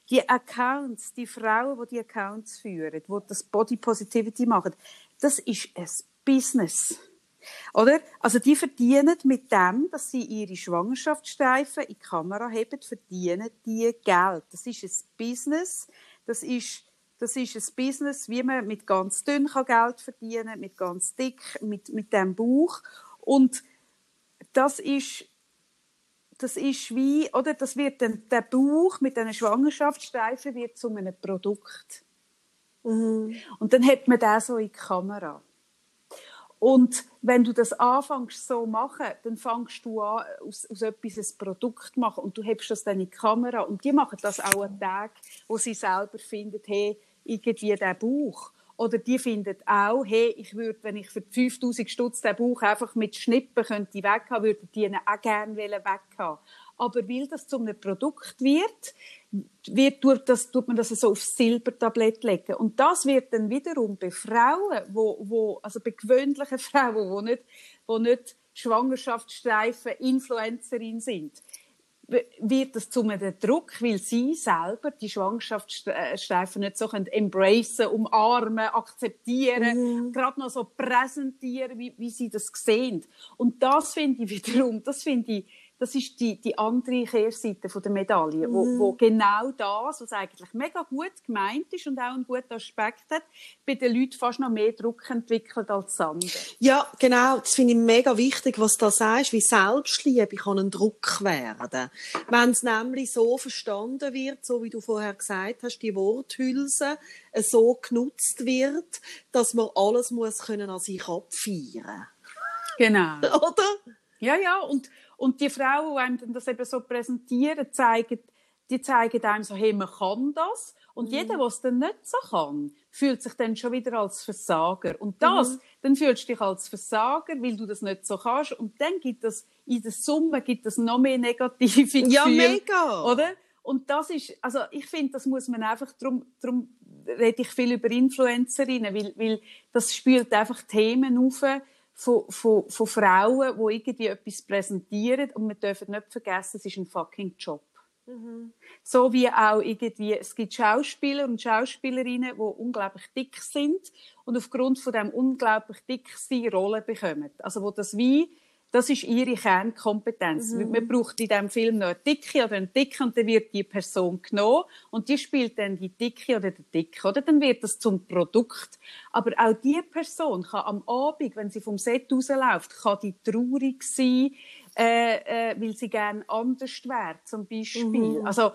Die Accounts, die Frauen, die die Accounts führen, die das Body Positivity machen, das ist ein Business. Oder? Also die verdienen mit dem, dass sie ihre Schwangerschaftsstreifen in die Kamera heben, verdienen die Geld. Das ist ein Business. Das ist, das ist ein Business, wie man mit ganz dünn Geld verdienen kann, mit ganz dick, mit, mit dem Bauch. Und das ist das ist wie, oder das wird dann, der Bauch mit einer Schwangerschaftsstreifen wird zu einem Produkt. Mhm. Und dann hat man das so in die Kamera. Und wenn du das anfängst so machen, dann fängst du an, aus, aus etwas ein Produkt zu machen und du hebst das dann in die Kamera und die machen das auch an Tag, wo sie selber finden, hey, irgendwie der Bauch. Oder die finden auch, hey, ich würde, wenn ich für 5000 Stutz den Bauch einfach mit Schnippen könnte weghaben, würde die ihn auch gerne weghaben. Aber weil das zu einem Produkt wird, wird tut, das, tut man das so aufs Silbertablett legen. Und das wird dann wiederum bei Frauen, wo, wo, also bei gewöhnlichen [LAUGHS] Frauen, die nicht, wo nicht Schwangerschaftsstreifen Influencerin sind, wird das zu einem Druck, weil sie selber die Schwangerschaftsstreifen nicht so können embracen, umarmen, akzeptieren, mhm. gerade noch so präsentieren, wie, wie sie das sehen. Und das finde ich wiederum, das finde ich das ist die, die andere Kehrseite der Medaille, wo, mhm. wo genau das, was eigentlich mega gut gemeint ist und auch einen guten Aspekt hat, bei den Leuten fast noch mehr Druck entwickelt als das andere. Ja, genau. Das finde ich mega wichtig, was du da sagst, wie Selbstliebe kann ein Druck werden. Wenn es nämlich so verstanden wird, so wie du vorher gesagt hast, die Worthülse so genutzt wird, dass man alles muss können an sich abfeiern. Genau. [LAUGHS] Oder? Ja, ja. Und und die Frauen, die einem das eben so präsentieren, zeigen, die zeigen einem so, hey, man kann das. Und mhm. jeder, der es dann nicht so kann, fühlt sich dann schon wieder als Versager. Und das, mhm. dann fühlst du dich als Versager, weil du das nicht so kannst. Und dann gibt es, in der Summe gibt es noch mehr negative Gefühle. Ja, mega! Oder? Und das ist, also ich finde, das muss man einfach, drum, drum rede ich viel über Influencerinnen, weil, weil das spült einfach Themen auf, von, von, von Frauen, die irgendwie etwas präsentieren. Und wir dürfen nicht vergessen, es ist ein fucking Job. Mhm. So wie auch irgendwie, es gibt Schauspieler und Schauspielerinnen, die unglaublich dick sind und aufgrund von dem unglaublich dick sein Rollen bekommen. Also wo das wie das ist ihre Kernkompetenz. Mhm. Man braucht in diesem Film noch eine Dicke oder einen Dicken und dann wird die Person genommen und die spielt dann die Dicke oder den Dicke, oder? Dann wird das zum Produkt. Aber auch die Person kann am Abend, wenn sie vom Set rausläuft, kann die traurig sein, äh, äh, weil sie gerne anders wäre, zum Beispiel. Mhm. Also,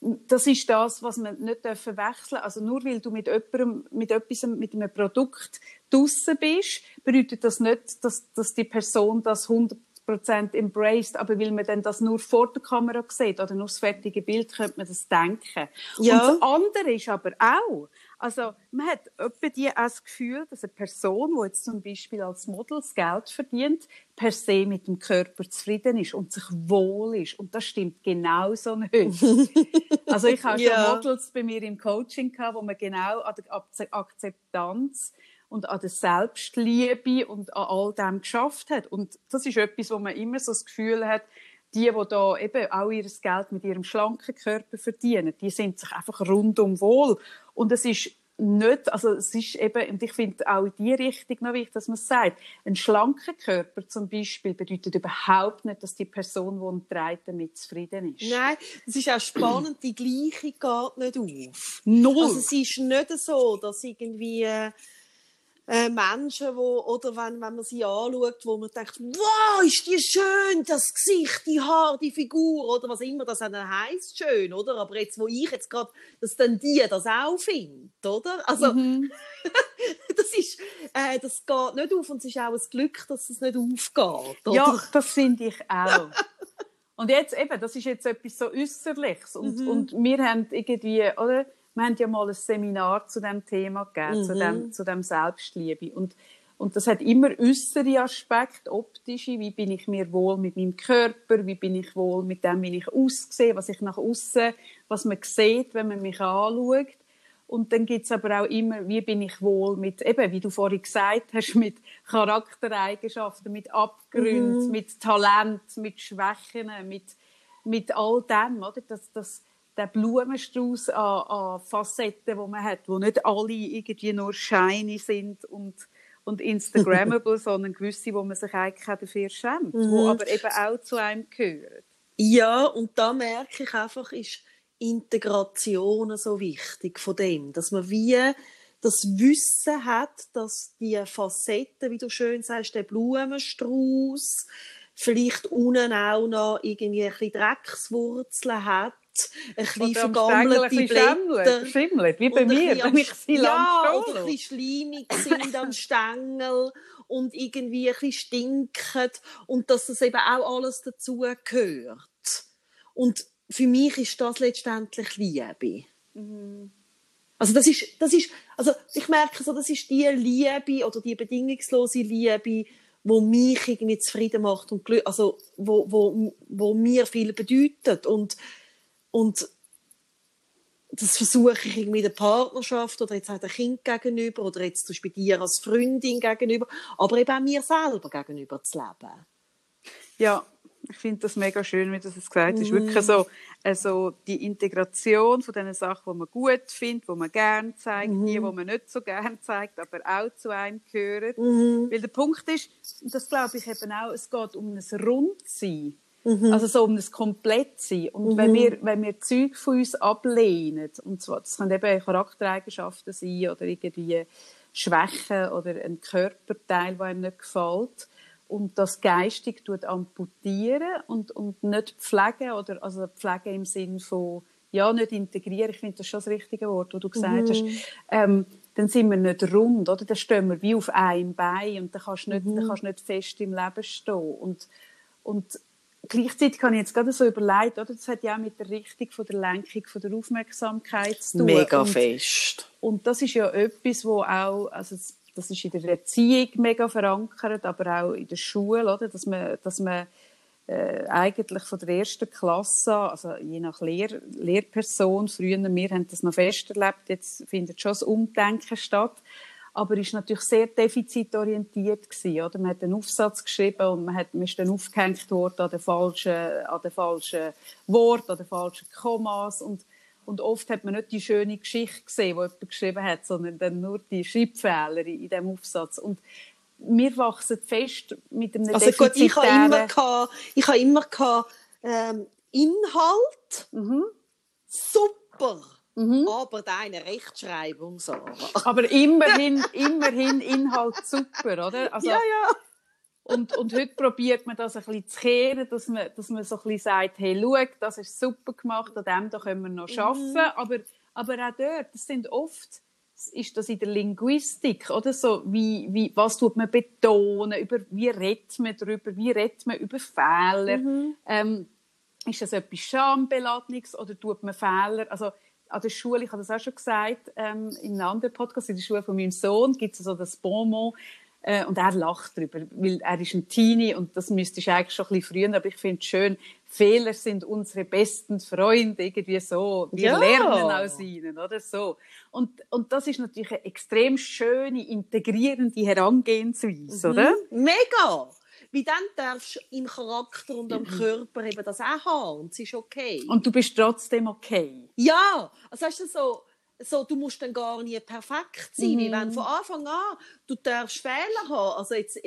das ist das, was man nicht verwechseln darf. Also nur weil du mit jemandem, mit etwas, mit einem Produkt draussen bist, bedeutet das nicht, dass, dass die Person das 100% embraced, aber weil man dann das nur vor der Kamera sieht oder nur das fertige Bild, könnte man das denken. Ja. Und das andere ist aber auch, also man hat etwa die auch das Gefühl, dass eine Person, die jetzt zum Beispiel als Model das Geld verdient, per se mit dem Körper zufrieden ist und sich wohl ist. Und das stimmt genauso [LAUGHS] nicht. also ich habe ja. schon Models bei mir im Coaching gehabt, wo man genau an der Akzeptanz und an der Selbstliebe und an all dem geschafft hat. Und das ist etwas, wo man immer so das Gefühl hat, die, die da eben auch ihr Geld mit ihrem schlanken Körper verdienen, die sind sich einfach rundum wohl. Und es ist nicht, also es ist eben, und ich finde auch in die Richtung noch wichtig, dass man sagt, ein schlanker Körper zum Beispiel bedeutet überhaupt nicht, dass die Person, die ihn trägt, damit zufrieden ist. Nein, es ist auch spannend, die Gleichung geht nicht auf. Null. Also es ist nicht so, dass irgendwie äh, Menschen, wo, oder wenn, wenn man sie anschaut, wo man denkt, wow, ist die schön, das Gesicht, die Haare, die Figur, oder was immer das dann heisst, schön, oder? Aber jetzt, wo ich jetzt gerade, dass dann die das auch findet, oder? Also, mhm. [LAUGHS] das ist, äh, das geht nicht auf und es ist auch ein Glück, dass es nicht aufgeht, oder? Ja, das finde ich auch. [LAUGHS] und jetzt eben, das ist jetzt etwas so Äußerliches und, mhm. und wir haben irgendwie, oder? Wir haben ja mal ein Seminar zu dem Thema gegeben, mhm. zu, dem, zu dem Selbstliebe. Und, und das hat immer äußere Aspekte, optische, wie bin ich mir wohl mit meinem Körper, wie bin ich wohl mit dem, wie ich aussehe, was ich nach außen, was man sieht, wenn man mich anschaut. Und dann gibt es aber auch immer, wie bin ich wohl mit, eben, wie du vorhin gesagt hast, mit Charaktereigenschaften, mit Abgründen, mhm. mit Talent, mit Schwächen, mit, mit all dem, oder? Das, das, der Blumenstrauß an, an Facetten, die man hat, wo nicht alle irgendwie nur shiny sind und, und Instagrammable, [LAUGHS] sondern gewisse, wo man sich eigentlich auch dafür schämt, mhm. wo aber eben auch zu einem gehören. Ja, und da merke ich einfach, ist Integration so wichtig von dem, dass man wie das Wissen hat, dass die Facetten, wie du schön sagst, der Blumenstrauß vielleicht unten auch noch irgendwie ein bisschen Dreckswurzeln hat ein bisschen vergammelte Blätter. Schimmelt, wie bei mir, wenn [LAUGHS] ich sie Ja, oder ein bisschen schleimig sind am Stängel und irgendwie ein bisschen stinken und dass das eben auch alles dazu gehört. Und für mich ist das letztendlich Liebe. Mhm. Also das ist, das ist, also ich merke so, das ist die Liebe oder die bedingungslose Liebe, wo mich irgendwie zufrieden macht und also wo, wo, wo mir viel bedeutet und und das versuche ich irgendwie in der Partnerschaft oder jetzt auch dem Kind gegenüber oder jetzt zum Beispiel dir als Freundin gegenüber, aber eben auch mir selber gegenüber zu leben. Ja, ich finde das mega schön, wie du das gesagt hast. Es ist wirklich mhm. so, also die Integration von den Sachen, die man gut findet, die man gerne zeigt, mm. die, die man nicht so gerne zeigt, aber auch zu einem gehören. Mm. Weil der Punkt ist, das glaube ich eben auch, es geht um ein Rundsein. Mhm. Also so um das Komplettsein. Und mhm. wenn wir, wenn wir Zeug von uns ablehnen, und zwar, das können eben Charaktereigenschaften sein oder irgendwie Schwächen oder ein Körperteil, der einem nicht gefällt, und das geistig tut amputieren und, und nicht pflegen, oder, also pflegen im Sinn von, ja, nicht integrieren, ich finde das schon das richtige Wort, wo du gesagt mhm. hast, ähm, dann sind wir nicht rund, oder? Dann stehen wir wie auf einem Bein und dann kannst du nicht, mhm. dann kannst du nicht fest im Leben stehen. Und, und gleichzeitig kann ich jetzt gerade so überlegt, oder? Das hat ja auch mit der Richtung von der Lenkung von der Aufmerksamkeit zu tun. Mega und, fest. Und das ist ja etwas, wo auch, also das ist in der Erziehung mega verankert, aber auch in der Schule, oder? Dass man, dass man äh, eigentlich von der ersten Klasse, also je nach Lehr Lehrperson, früher, wir haben das noch fest erlebt, jetzt findet schon das Umdenken statt, aber ist natürlich sehr defizitorientiert gewesen, oder? Man hat einen Aufsatz geschrieben und man, hat, man ist dann aufgehängt worden an den falschen, an den falschen Wort, an den falschen Kommas und und oft hat man nicht die schöne Geschichte gesehen, die jemand geschrieben hat, sondern dann nur die Schreibfehler in diesem Aufsatz. Und wir wachsen fest mit einem also gut, ich habe immer gehabt, ich habe immer gehabt, ähm, Inhalt mhm. super mhm. aber deine Rechtschreibung Sarah. [LAUGHS] aber immerhin immerhin Inhalt super oder also, ja ja und, und heute probiert man das ein bisschen zu kehren, dass man, dass man so ein bisschen sagt, hey, schau, das ist super gemacht, an dem da können wir noch mhm. arbeiten. Mhm. Aber, aber auch dort, das sind oft ist das in der Linguistik, oder so, wie, wie, was tut man betonen, über, wie redet man darüber, wie redet man über Fehler, mhm. ähm, ist das etwas Schambeladenes oder tut man Fehler, also an der Schule, ich habe das auch schon gesagt, ähm, in einem anderen Podcast, in der Schule von meinem Sohn, gibt es so das Bonmot, äh, und er lacht darüber, weil er ist ein Teenie und das müsste ich eigentlich schon ein bisschen früher, aber ich finde es schön, Fehler sind unsere besten Freunde, irgendwie so. Wir ja. lernen aus ihnen, oder so. Und, und das ist natürlich eine extrem schöne, integrierende Herangehensweise, mhm. oder? Mega! Wie dann darfst du im Charakter und am mhm. Körper eben das auch haben und es ist okay. Und du bist trotzdem okay. Ja, also hast du so, so, du musst dann gar nie perfekt sein, mhm. wenn von Anfang an du darfst Fehler haben. Also jetzt,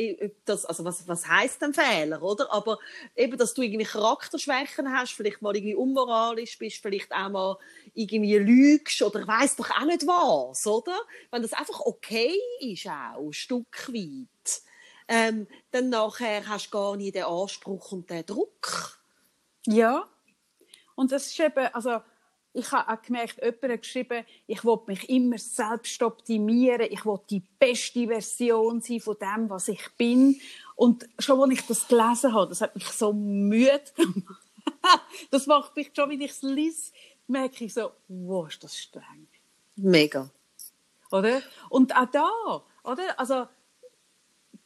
das, also was, was heißt denn Fehler, oder? Aber eben, dass du irgendwie Charakterschwächen hast, vielleicht mal irgendwie unmoralisch bist, vielleicht auch mal irgendwie lügst oder weiss doch auch nicht was, oder? Wenn das einfach okay ist auch, ein Stück weit, ähm, dann nachher hast du gar nie den Anspruch und den Druck. Ja. Und das ist eben, also ich habe auch gemerkt, jemand hat geschrieben, ich will mich immer selbst optimieren, ich will die beste Version sein von dem, was ich bin. Und schon als ich das gelesen habe, das hat mich so müde gemacht. [LAUGHS] das macht mich schon, wenn ich es lese, merke ich so, wow, ist das streng. Mega. Oder? Und auch da, oder? Also,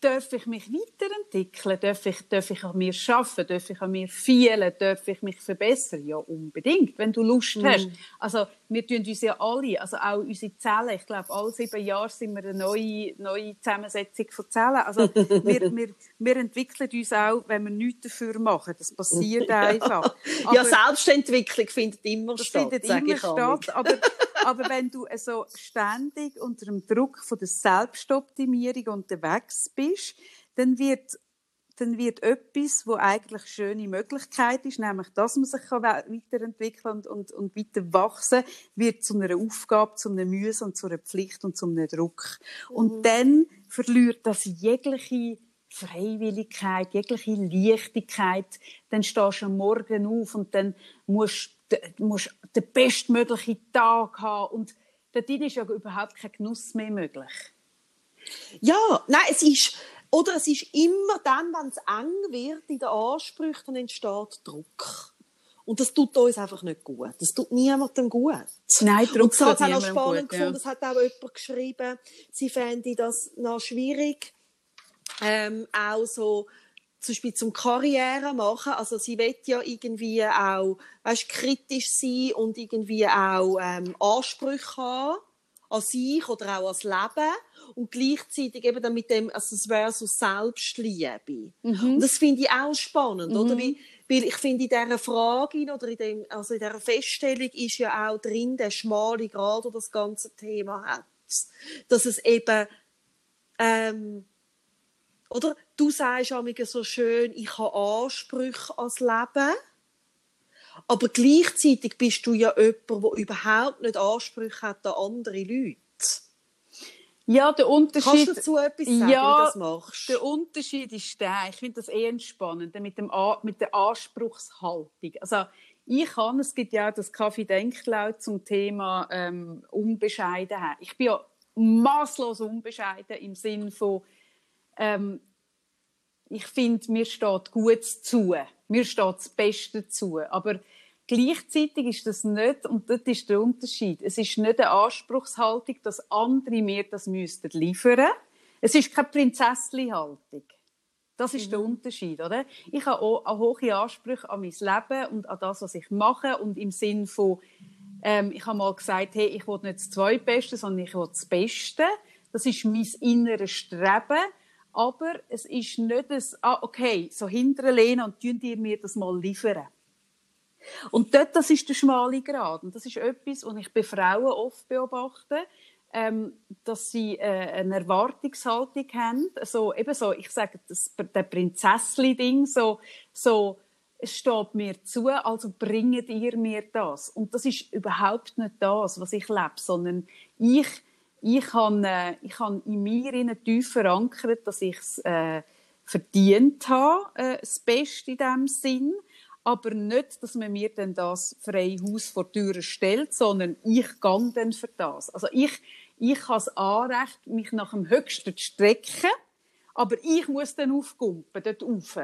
darf ich mich weiterentwickeln? Darf ich, darf ich an mir arbeiten? Darf ich an mir fehlen? Darf ich mich verbessern? Ja, unbedingt, wenn du Lust mm. hast. Also, wir tun uns ja alle, also auch unsere Zellen, ich glaube, alle sieben Jahre sind wir eine neue, neue Zusammensetzung von Zellen. Also, [LAUGHS] wir, wir, wir entwickeln uns auch, wenn wir nichts dafür machen. Das passiert [LAUGHS] einfach. Aber, ja, Selbstentwicklung findet immer das statt. findet immer statt, aber, aber wenn du so ständig unter dem Druck von der Selbstoptimierung unterwegs bist, dann wird dann wird etwas, wo eigentlich eine schöne Möglichkeit ist, nämlich, dass man sich weiterentwickeln und, und, und weiter wachsen wird zu einer Aufgabe, zu einer Mühe und zu einer Pflicht und zu einem Druck. Und mhm. dann verliert das jegliche Freiwilligkeit, jegliche Leichtigkeit. Dann stehst du am Morgen auf und dann musst du den bestmöglichen Tag haben und dort ist ja überhaupt kein Genuss mehr möglich. Ja, nein, es ist, oder es ist immer dann, wenn es eng wird in den Ansprüchen, dann entsteht Druck. Und das tut uns einfach nicht gut. Das tut niemandem gut. Nein, Druck Und das hat auch noch spannend gut, gefunden, ja. das hat auch jemand geschrieben, sie fände das noch schwierig, ähm, auch so, zum Beispiel zum Karriere machen. Also sie will ja irgendwie auch, weißt, kritisch sein und irgendwie auch ähm, Ansprüche haben an sich oder auch ans Leben und gleichzeitig eben dann mit dem, also es wäre so Selbstliebe. Mhm. Und das finde ich auch spannend, mhm. oder? Weil, weil ich finde, in dieser Frage oder in, dem, also in dieser Feststellung ist ja auch drin der schmale Grad, der das ganze Thema hat. Dass es eben, ähm, oder? Du sagst so schön, ich habe Ansprüche ans Leben. Aber gleichzeitig bist du ja jemand, der überhaupt nicht Ansprüche hat an andere Leute. Ja, der Unterschied. Kannst du dazu etwas sagen, ja, wie du das machst? Der Unterschied ist der, ich finde das eher spannend, mit, dem, mit der Anspruchshaltung. Also, ich kann, es gibt ja das Kaffee Denklaut zum Thema ähm, Unbescheidenheit. Ich bin ja maßlos unbescheiden im Sinn von, ähm, ich finde, mir steht gut zu. Mir steht das Beste zu. Aber Gleichzeitig ist das nicht, und das ist der Unterschied, es ist nicht eine Anspruchshaltung, dass andere mir das müssten liefern. Es ist keine Prinzessli-Haltung. Das ist mhm. der Unterschied, oder? Ich habe auch hohe Ansprüche an mein Leben und an das, was ich mache und im Sinn von, ähm, ich habe mal gesagt, hey, ich will nicht das Zweitbeste, sondern ich will das Beste. das ist mein inneres Streben, aber es ist nicht ein, ah, okay, so hinterher lehnen und tun dir mir das mal liefern. Und dort, das ist der schmale Grad. Und das ist etwas, was ich bei Frauen oft beobachte, ähm, dass sie äh, eine Erwartungshaltung haben. So, eben so, ich sage, das, der Prinzessli-Ding, so, so, es steht mir zu, also bringt ihr mir das. Und das ist überhaupt nicht das, was ich lebe, sondern ich, ich habe, äh, ich habe in mir in tief verankert, dass ich es äh, verdient habe, äh, das Beste in diesem Sinn aber nicht, dass man mir dann das freie Haus vor die Tür stellt, sondern ich gehe dann für das. Also ich, ich habe das Anrecht, mich nach dem Höchsten zu strecken, aber ich muss dann aufgumpen, dort rauf.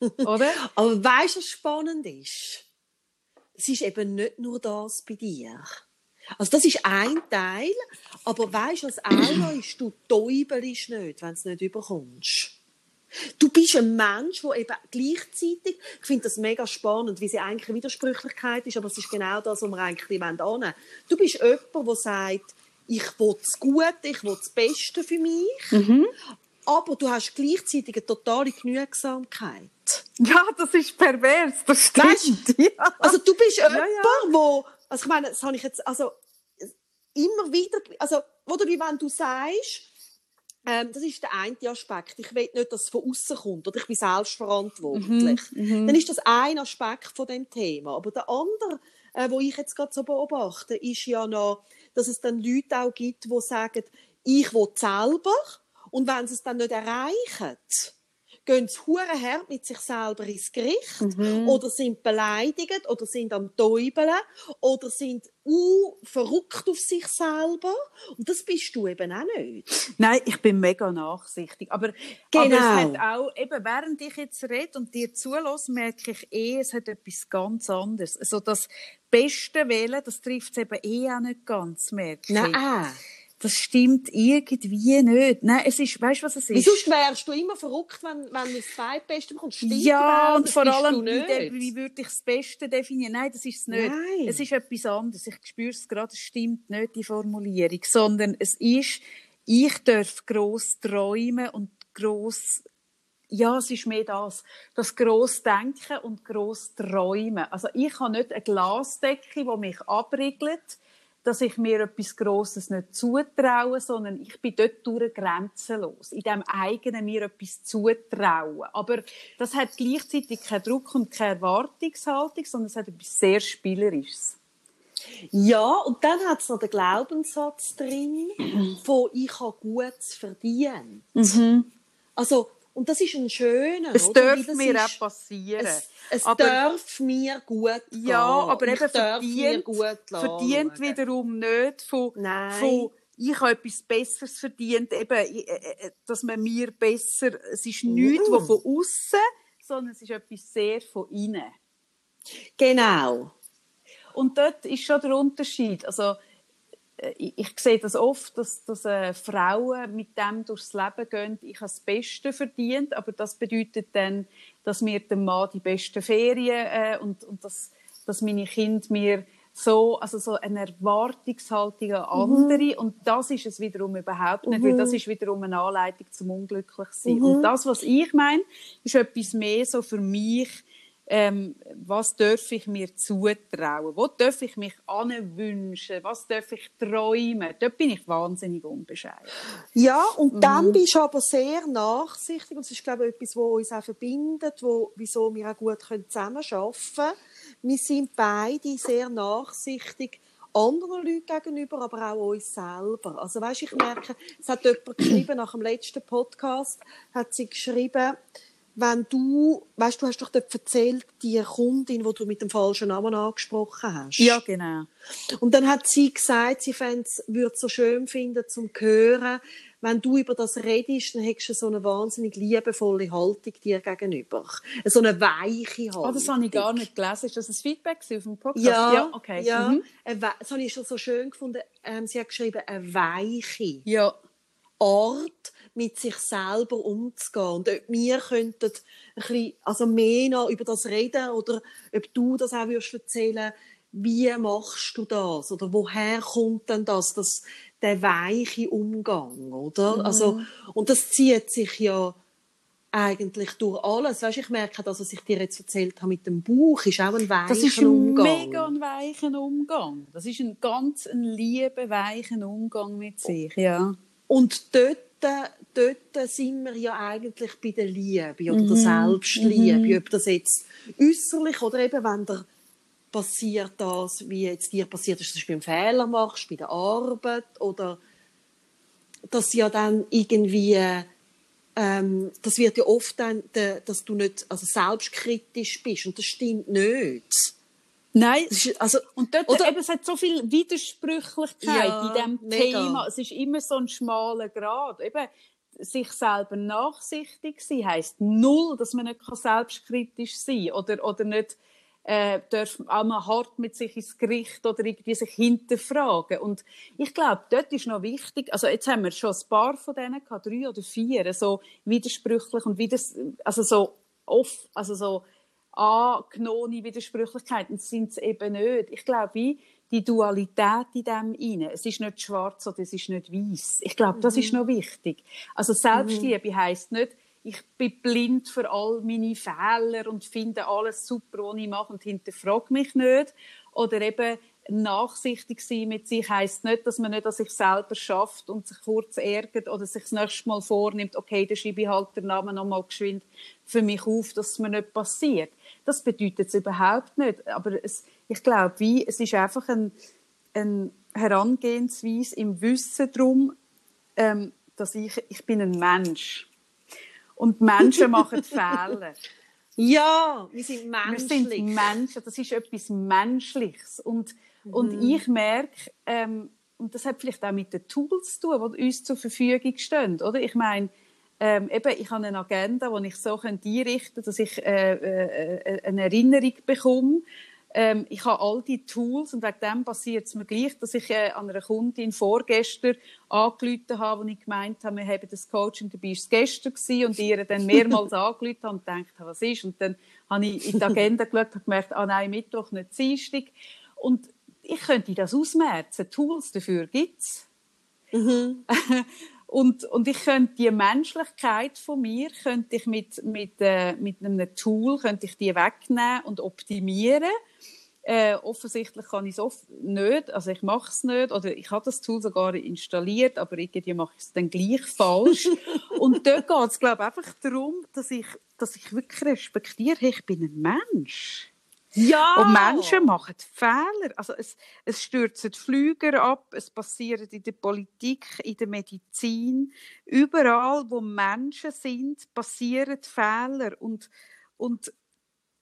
[LAUGHS] Oder? aber weißt du, was spannend ist? Es ist eben nicht nur das bei dir. Also das ist ein Teil, aber weißt du, was auch noch ist? Du täubelst nicht, wenn du es nicht überkommst. Du bist ein Mensch, der eben gleichzeitig, ich finde das mega spannend, wie sie eigentlich eine Widersprüchlichkeit ist, aber es ist genau das, was wir eigentlich wollen. Du bist jemand, der sagt, ich will das Gute, ich will das Beste für mich, mhm. aber du hast gleichzeitig eine totale Genügsamkeit. Ja, das ist pervers, das stimmt. Weißt, ja. Also du bist ja, jemand, ja. wo, also ich meine, das habe ich jetzt, also immer wieder, also, oder wie wenn du sagst, ähm, das ist der eine Aspekt. Ich will nicht, dass es von außen kommt oder ich bin selbstverantwortlich. Mhm, mhm, Dann ist das ein Aspekt von dem Thema. Aber der andere, äh, wo ich jetzt gerade so beobachte, ist ja noch, dass es dann Leute auch gibt, die sagen, ich will selber und wenn sie es dann nicht erreichen, gehen sie hure hart mit sich selber ins Gericht mhm. oder sind beleidigt oder sind am Täubeln oder sind uh, verrückt auf sich selber und das bist du eben auch nicht. Nein, ich bin mega nachsichtig, aber, genau. aber es hat auch, eben während ich jetzt rede und dir zulasse, merke ich eh, es hat etwas ganz anderes. Also das Beste wählen, das trifft es eben eh auch nicht ganz, merke ich. Nein das stimmt irgendwie nicht. Nein, es ist, weißt du, was es ist? Wieso wärst du immer verrückt, wenn, wenn du das Zweitbeste bekommst? Stimmt ja, und vor allem, wie, wie würde ich das Beste definieren? Nein, das ist es nicht. Nein. Es ist etwas anderes. Ich spüre es gerade, es stimmt nicht, die Formulierung. Sondern es ist, ich darf gross träumen und gross ja, es ist mehr das, das gross Denken und gross Träumen. Also ich habe nicht eine Glasdecke, die mich abriegelt, dass ich mir etwas Grosses nicht zutraue, sondern ich bin dort durch grenzenlos. In dem eigenen mir etwas zutrauen. Aber das hat gleichzeitig keinen Druck und keine Erwartungshaltung, sondern es hat etwas sehr Spielerisches. Ja, und dann hat es noch den Glaubenssatz drin, [CLEARS THROAT] von ich habe Gutes verdient. Mhm. Also, und das ist ein schöner. Es darf mir ist, auch passieren. Es, es aber, darf mir gut gehen. Ja, aber eben verdient, verdient wiederum nicht von, von ich habe etwas Besseres verdient, eben, äh, äh, dass man mir besser, es ist nichts uh. von außen, sondern es ist etwas sehr von innen. Genau. Und dort ist schon der Unterschied. Also, äh, ich, sehe das oft, dass, dass äh, Frauen mit dem durchs Leben gehen, ich habe das Beste verdient, aber das bedeutet dann, dass mir der Mann die besten Ferien äh, und, und dass, dass meine Kinder mir so, also so eine Erwartungshaltung an andere mhm. und das ist es wiederum überhaupt nicht, mhm. weil das ist wiederum eine Anleitung zum Unglücklichsein. Mhm. Und das, was ich meine, ist etwas mehr so für mich, ähm, was darf ich mir zutrauen? Wo darf ich mich anwünschen? Was darf ich träumen? Dort bin ich wahnsinnig unbescheiden. Ja, und mhm. dann bist du aber sehr nachsichtig. Und das ist, glaube ich, etwas, was uns auch verbindet, wo, wieso wir auch gut zusammenarbeiten können. Wir sind beide sehr nachsichtig anderen Leuten gegenüber, aber auch uns selber. Also weißt, ich merke, es hat jemand geschrieben nach dem letzten Podcast, hat sie geschrieben, wenn du, weißt du, hast doch dort erzählt, die Kundin, wo du mit dem falschen Namen angesprochen hast. Ja, genau. Und dann hat sie gesagt, sie würde es so schön finden, zum hören, wenn du über das redest, dann hättest du so eine wahnsinnig liebevolle Haltung dir gegenüber. So eine weiche Haltung. Oh, das habe ich gar nicht gelesen. Ist das ein Feedback auf dem Podcast? Ja, ja okay. Ja, mhm. das habe ich schon so schön gefunden. Ähm, sie hat geschrieben, eine weiche ja. Art, mit sich selber umzugehen. Und ob wir könnten ein bisschen, also mehr noch über das reden oder ob du das auch würdest erzählen, wie machst du das? Oder woher kommt denn das, dass der weiche Umgang, oder? Mhm. Also, und das zieht sich ja eigentlich durch alles. Weißt, ich merke, dass was ich dir jetzt erzählt habe mit dem Buch, ist auch ein weicher Umgang. Das ist ein Umgang. mega ein weicher Umgang. Das ist ein ganz ein lieber, weicher Umgang mit sich, ja. Und dort, dort sind wir ja eigentlich bei der Liebe oder der mhm. Selbstliebe. Mhm. Ob das jetzt äußerlich oder eben, wenn der passiert das, wie jetzt dir passiert ist, dass du beim Fehler machst, bei der Arbeit oder dass ja dann irgendwie ähm, das wird ja oft dann, dass du nicht also selbstkritisch bist und das stimmt nicht. Nein, also, und dort, oder, eben, es hat so viel Widersprüchlichkeit ja, in diesem Thema. Es ist immer so ein schmaler Grad. Eben, sich selber nachsichtig sein heisst null, dass man nicht selbstkritisch sein kann oder, oder nicht äh, darf einmal hart mit sich ins Gericht oder irgendwie sich hinterfragen. Und ich glaube, dort ist noch wichtig, also jetzt haben wir schon ein paar von denen gehabt, drei oder vier, so widersprüchlich und wieder, also so oft, also so angenommene Widersprüchlichkeiten sind es eben nicht. Ich glaube, die Dualität in dem inne. Es ist nicht schwarz oder es ist nicht weiß. Ich glaube, das mhm. ist noch wichtig. Also Selbstliebe mhm. heißt nicht, ich bin blind für all meine Fehler und finde alles super, was ich mache und hinterfrage mich nicht. Oder eben nachsichtig sein mit sich heißt nicht, dass man nicht an sich selber schafft und sich kurz ärgert oder sich das nächste Mal vornimmt, okay, dann schreibe ich halt den Namen nochmal geschwind für mich auf, dass es mir nicht passiert. Das bedeutet es überhaupt nicht. Aber es, ich glaube, wie, es ist einfach ein, ein Herangehensweise im Wissen darum, ähm, dass ich, ich bin ein Mensch und Menschen [LAUGHS] machen Fehler. Ja, wir sind menschlich. Wir sind Menschen, das ist etwas Menschliches. Und, mhm. und ich merke, ähm, und das hat vielleicht auch mit den Tools zu tun, die uns zur Verfügung stehen. Oder? Ich meine, ähm, eben, ich habe eine Agenda, die ich so einrichten kann, dass ich äh, äh, äh, eine Erinnerung bekomme ähm, ich habe all die Tools und wegen dem passiert es mir gleich, dass ich äh, an einer Kundin vorgestern angerufen habe, wo ich gemeint habe, wir haben das Coaching, du bist gestern gewesen, und ihr dann mehrmals [LAUGHS] angerufen habe und gedacht, was ist? Und dann habe ich in die Agenda geschaut und gemerkt, ah nein, Mittwoch, nicht Dienstag. Und ich könnte das ausmerzen. Tools dafür gibt es. Mhm. [LAUGHS] Und, und ich könnte die Menschlichkeit von mir könnte ich mit, mit, äh, mit einem Tool könnte ich die wegnehmen und optimieren. Äh, offensichtlich kann ich es nicht, also ich mache es nicht, oder ich habe das Tool sogar installiert, aber irgendwie mache ich es dann gleich falsch. [LAUGHS] und dort geht es, glaube ich, einfach darum, dass ich, dass ich wirklich respektiere, ich bin ein Mensch. Ja! Und Menschen machen Fehler. Also es, es stürzen Flüger ab, es passiert in der Politik, in der Medizin. Überall, wo Menschen sind, passieren Fehler. Und, und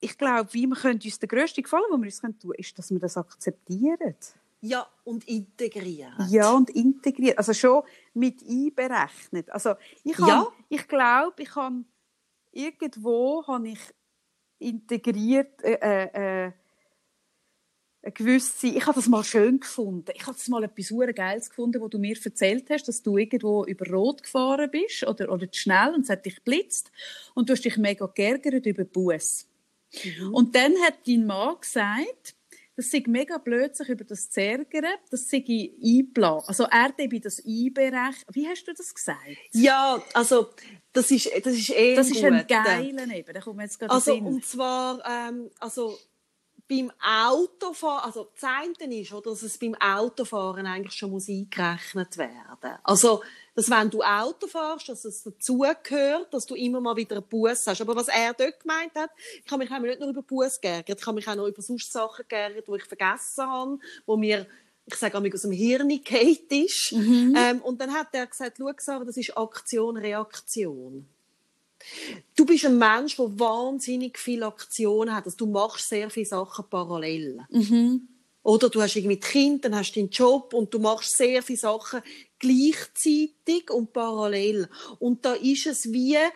ich glaube, wie wir können uns der grösste Gefallen, den wir uns tun können, ist, dass wir das akzeptieren. Ja, und integrieren. Ja, und integrieren. Also schon mit einberechnet. Also ich, ja. ich glaube, ich habe irgendwo habe ich integriert äh, äh, äh, eine gewisse, ich habe das mal schön gefunden. Ich habe das mal etwas sehr Geiles gefunden, wo du mir erzählt hast, dass du irgendwo über Rot gefahren bist oder, oder zu schnell und es hat dich blitzt und du hast dich mega geärgert über Bus. Mhm. Und dann hat dein Mann gesagt, das sei mega blöd, sich über das zu ärgern, das sei einplanen. Also er bei das einberechnen. Wie hast du das gesagt? Ja, also das ist, das ist eh Das ist ein geiler eben, da kommt jetzt gerade Also und zwar, ähm, also beim Autofahren, also das eine ist, oder, dass es beim Autofahren eigentlich schon muss eingerechnet werden Also, dass wenn du Auto fährst, dass es dazugehört, dass du immer mal wieder einen Bus hast. Aber was er dort gemeint hat, ich habe mich nicht nur über Bus geärgert, ich habe mich auch noch über sonst Sachen geärgert, die ich vergessen habe, wo mir ich sage einmal, aus dem Hirn geht ist. Mhm. Ähm, und dann hat er gesagt, schau, Sarah, das ist Aktion, Reaktion. Du bist ein Mensch, der wahnsinnig viele Aktionen hat. Also du machst sehr viele Sachen parallel. Mhm. Oder du hast irgendwie Kind, dann hast du deinen Job und du machst sehr viele Sachen gleichzeitig und parallel. Und da ist es wie ein,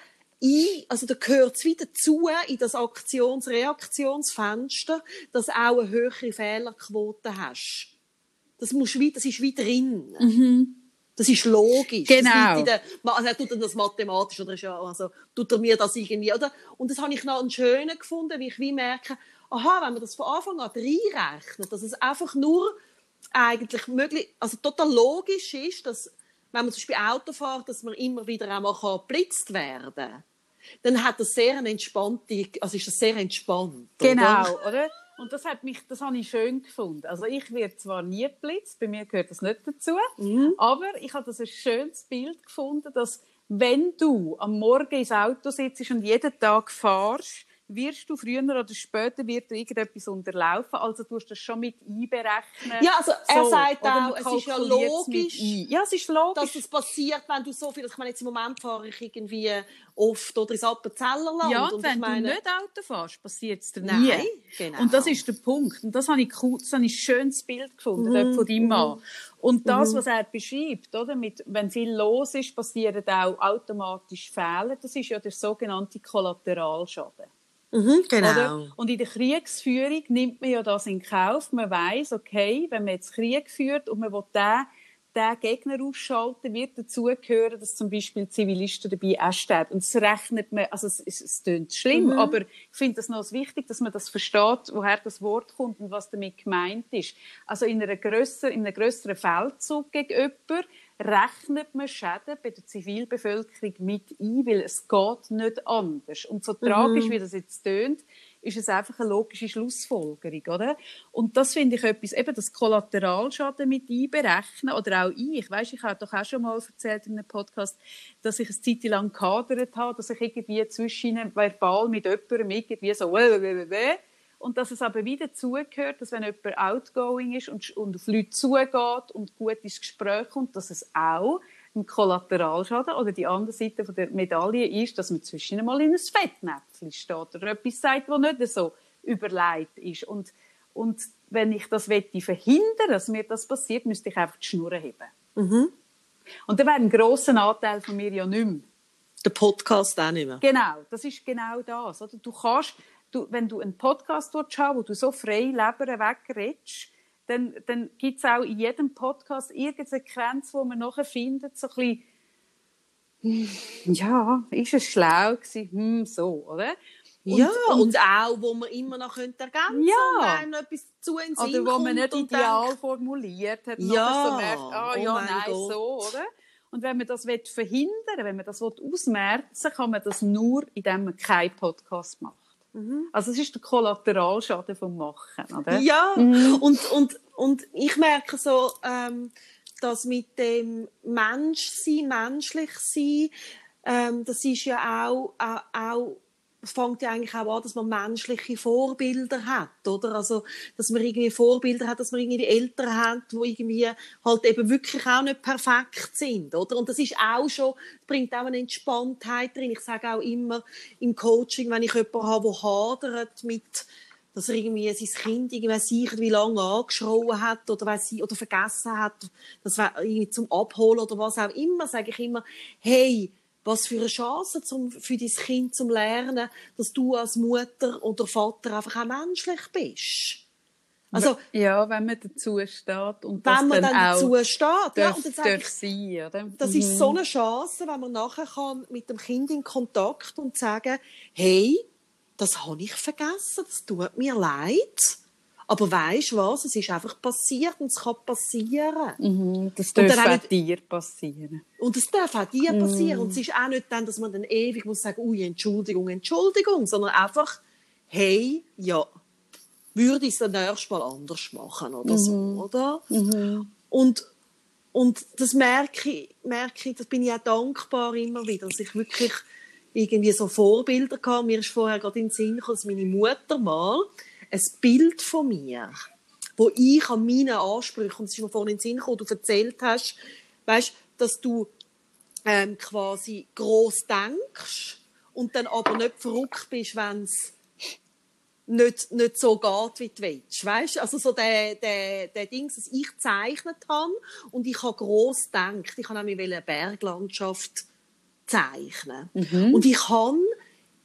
also da gehört es wieder zu in das Aktions-Reaktionsfenster, dass du auch eine höhere Fehlerquote hast. Das, musst das ist wie drin. Mhm. Das ist logisch. Genau. Das der, also er tut das mathematisch oder ist ja, also tut er mir das irgendwie, oder? Und das habe ich noch einen schönen gefunden, wie ich wie merke, aha, wenn man das von Anfang an reinrechnet, dass es einfach nur eigentlich möglich, also total logisch ist, dass wenn man zum Beispiel Auto fährt, dass man immer wieder einmal geblitzt werden kann, dann hat das sehr eine entspannte, also ist das sehr entspannt. Genau, oder? oder? Und das hat mich, das habe ich schön gefunden. Also ich werde zwar nie geblitzt, bei mir gehört das nicht dazu, mhm. aber ich habe das ein schönes Bild gefunden, dass wenn du am Morgen ins Auto sitzt und jeden Tag fahrst, wirst du früher oder später wird dir irgendetwas unterlaufen. Also du hast das schon mit einberechnen. Ja, also er so, sagt auch, es ist ja logisch, ja, es ist logisch, dass es passiert, wenn du so viel, ich meine, jetzt im Moment fahre ich irgendwie oft oder ins Appenzellerland. Ja, und, und wenn meine... du nicht Auto fährst, passiert es dir nie. Nein, genau. Und das ist der Punkt. Und das habe ich, cool, das habe ich ein schönes Bild gefunden mhm. von deinem Mann. Und das, mhm. was er beschreibt, oder, mit, wenn viel los ist, passieren auch automatisch Fehler. Das ist ja der sogenannte Kollateralschaden. Mhm, genau. Oder? Und in der Kriegsführung nimmt man ja das in Kauf. Man weiß, okay, wenn man jetzt Krieg führt und man will den, den Gegner ausschalten, wird dazugehören, dass zum Beispiel Zivilisten dabei auch sterben. Und das rechnet man, also es, es, es klingt schlimm, mhm. aber ich finde es noch wichtig, dass man das versteht, woher das Wort kommt und was damit gemeint ist. Also in, einer grösser, in einem grösseren Feldzug gegen jemanden rechnet man Schäden bei der Zivilbevölkerung mit ein, weil es geht nicht anders. Und so mhm. tragisch, wie das jetzt tönt, ist es einfach eine logische Schlussfolgerung, oder? Und das finde ich etwas, eben das Kollateralschaden mit einberechnen, oder auch ich, weißt, ich habe doch auch schon mal erzählt in einem Podcast, dass ich eine Zeit lang gehadert habe, dass ich irgendwie zwischen verbal mit jemandem irgendwie so, weh, weh, weh, und dass es aber wieder zugehört, dass wenn jemand outgoing ist und, und auf Leute zugeht und gut ins Gespräch kommt, dass es auch ein Kollateralschaden oder die andere Seite von der Medaille ist, dass man zwischen einmal in ein Fettnäpfchen steht oder etwas sagt, das nicht so überlegt ist. Und, und wenn ich das wette verhindern, dass mir das passiert, müsste ich einfach die Schnur heben. Mhm. Und dann wäre ein grosser Anteil von mir ja nicht mehr. Der Podcast auch nicht mehr. Genau, das ist genau das. Oder? Du kannst, du, wenn du einen Podcast hast, wo du so frei Leber wegredest, dann, dann gibt es auch in jedem Podcast irgendeine Sequenz, wo man nachher findet, so ein bisschen, hm, ja, ist es schlau gewesen, hm, so, oder? Und, ja, und, und, auch, wo man immer noch könnte ergänzen ja. und etwas zu in Oder wo man nicht ideal denkt, formuliert hat, ja, so merkt, ah, oh ja, nein, Gott. so, oder? Und wenn man das verhindern will, wenn man das ausmerzen will, kann man das nur, indem man keinen Podcast macht. Mhm. Also es ist der Kollateralschaden vom Machen, oder? Ja, mhm. und, und, und ich merke so, ähm, dass mit dem Menschsein, menschlich sein, ähm, das ist ja auch, auch, auch es fängt ja eigentlich auch an, dass man menschliche Vorbilder hat, oder? Also, dass man irgendwie Vorbilder hat, dass man irgendwie Eltern hat, die irgendwie halt eben wirklich auch nicht perfekt sind, oder? Und das ist auch schon, bringt auch eine Entspanntheit drin. Ich sage auch immer im Coaching, wenn ich jemanden habe, der hadert mit, dass er irgendwie sein Kind irgendwie sicher wie lange angeschrien hat oder weil sie oder vergessen hat, das irgendwie zum Abholen oder was auch immer, sage ich immer, hey, was für eine Chance zum, für dein Kind zum Lernen, dass du als Mutter oder Vater einfach auch menschlich bist. Also, ja, wenn man dazu steht und wenn man dann, dann dazu steht, ja, und dann ich, sein, oder? Das mhm. ist so eine Chance, wenn man nachher kann mit dem Kind in Kontakt und sagen, hey, das habe ich vergessen, das tut mir leid. Aber weißt du was? Es ist einfach passiert und es kann passieren. Mhm, das darf auch nicht, dir passieren. Und es darf auch dir passieren. Mhm. Und es ist auch nicht dann, dass man dann ewig muss sagen, ui, Entschuldigung, Entschuldigung, sondern einfach, hey, ja, würde ich es dann nächstes Mal anders machen oder mhm. so, oder? Mhm. Und, und das merke ich, merke ich, das bin ich auch dankbar immer wieder, dass ich wirklich irgendwie so Vorbilder hatte. Mir ist vorher gerade in den Sinn gekommen, dass meine Mutter mal ein Bild von mir, wo ich an meinen Ansprüchen, und es ist mir vorhin in den Sinn gekommen, du erzählt hast, weißt, dass du ähm, quasi groß denkst und dann aber nicht verrückt bist, wenn es nicht, nicht so geht, wie du willst. Weißt? Also so der, der, der Ding, dass ich gezeichnet habe und ich habe gross gedacht. Ich habe nämlich eine Berglandschaft zeichnen. Mhm. Und ich habe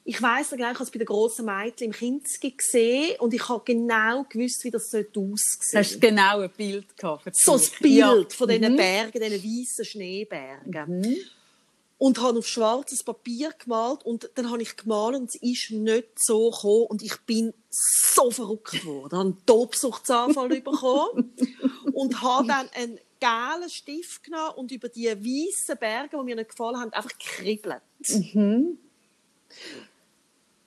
ich weiss noch, ich habe es bei den grossen Mädchen im Kinski gesehen und ich habe genau gewusst, wie das aussehen sollte. Hast du genau ein Bild gehabt? So ein Bild ja. von diesen mhm. Bergen, diesen weißen Schneebergen. Mhm. Und habe auf schwarzes Papier gemalt und dann habe ich gemalt und es ist nicht so gekommen und ich bin so verrückt geworden. Ich habe einen Tobsuchtsanfall [LAUGHS] bekommen und habe dann einen gelben Stift genommen und über die weißen Berge, die mir nicht gefallen haben, einfach gekribbelt. Mhm.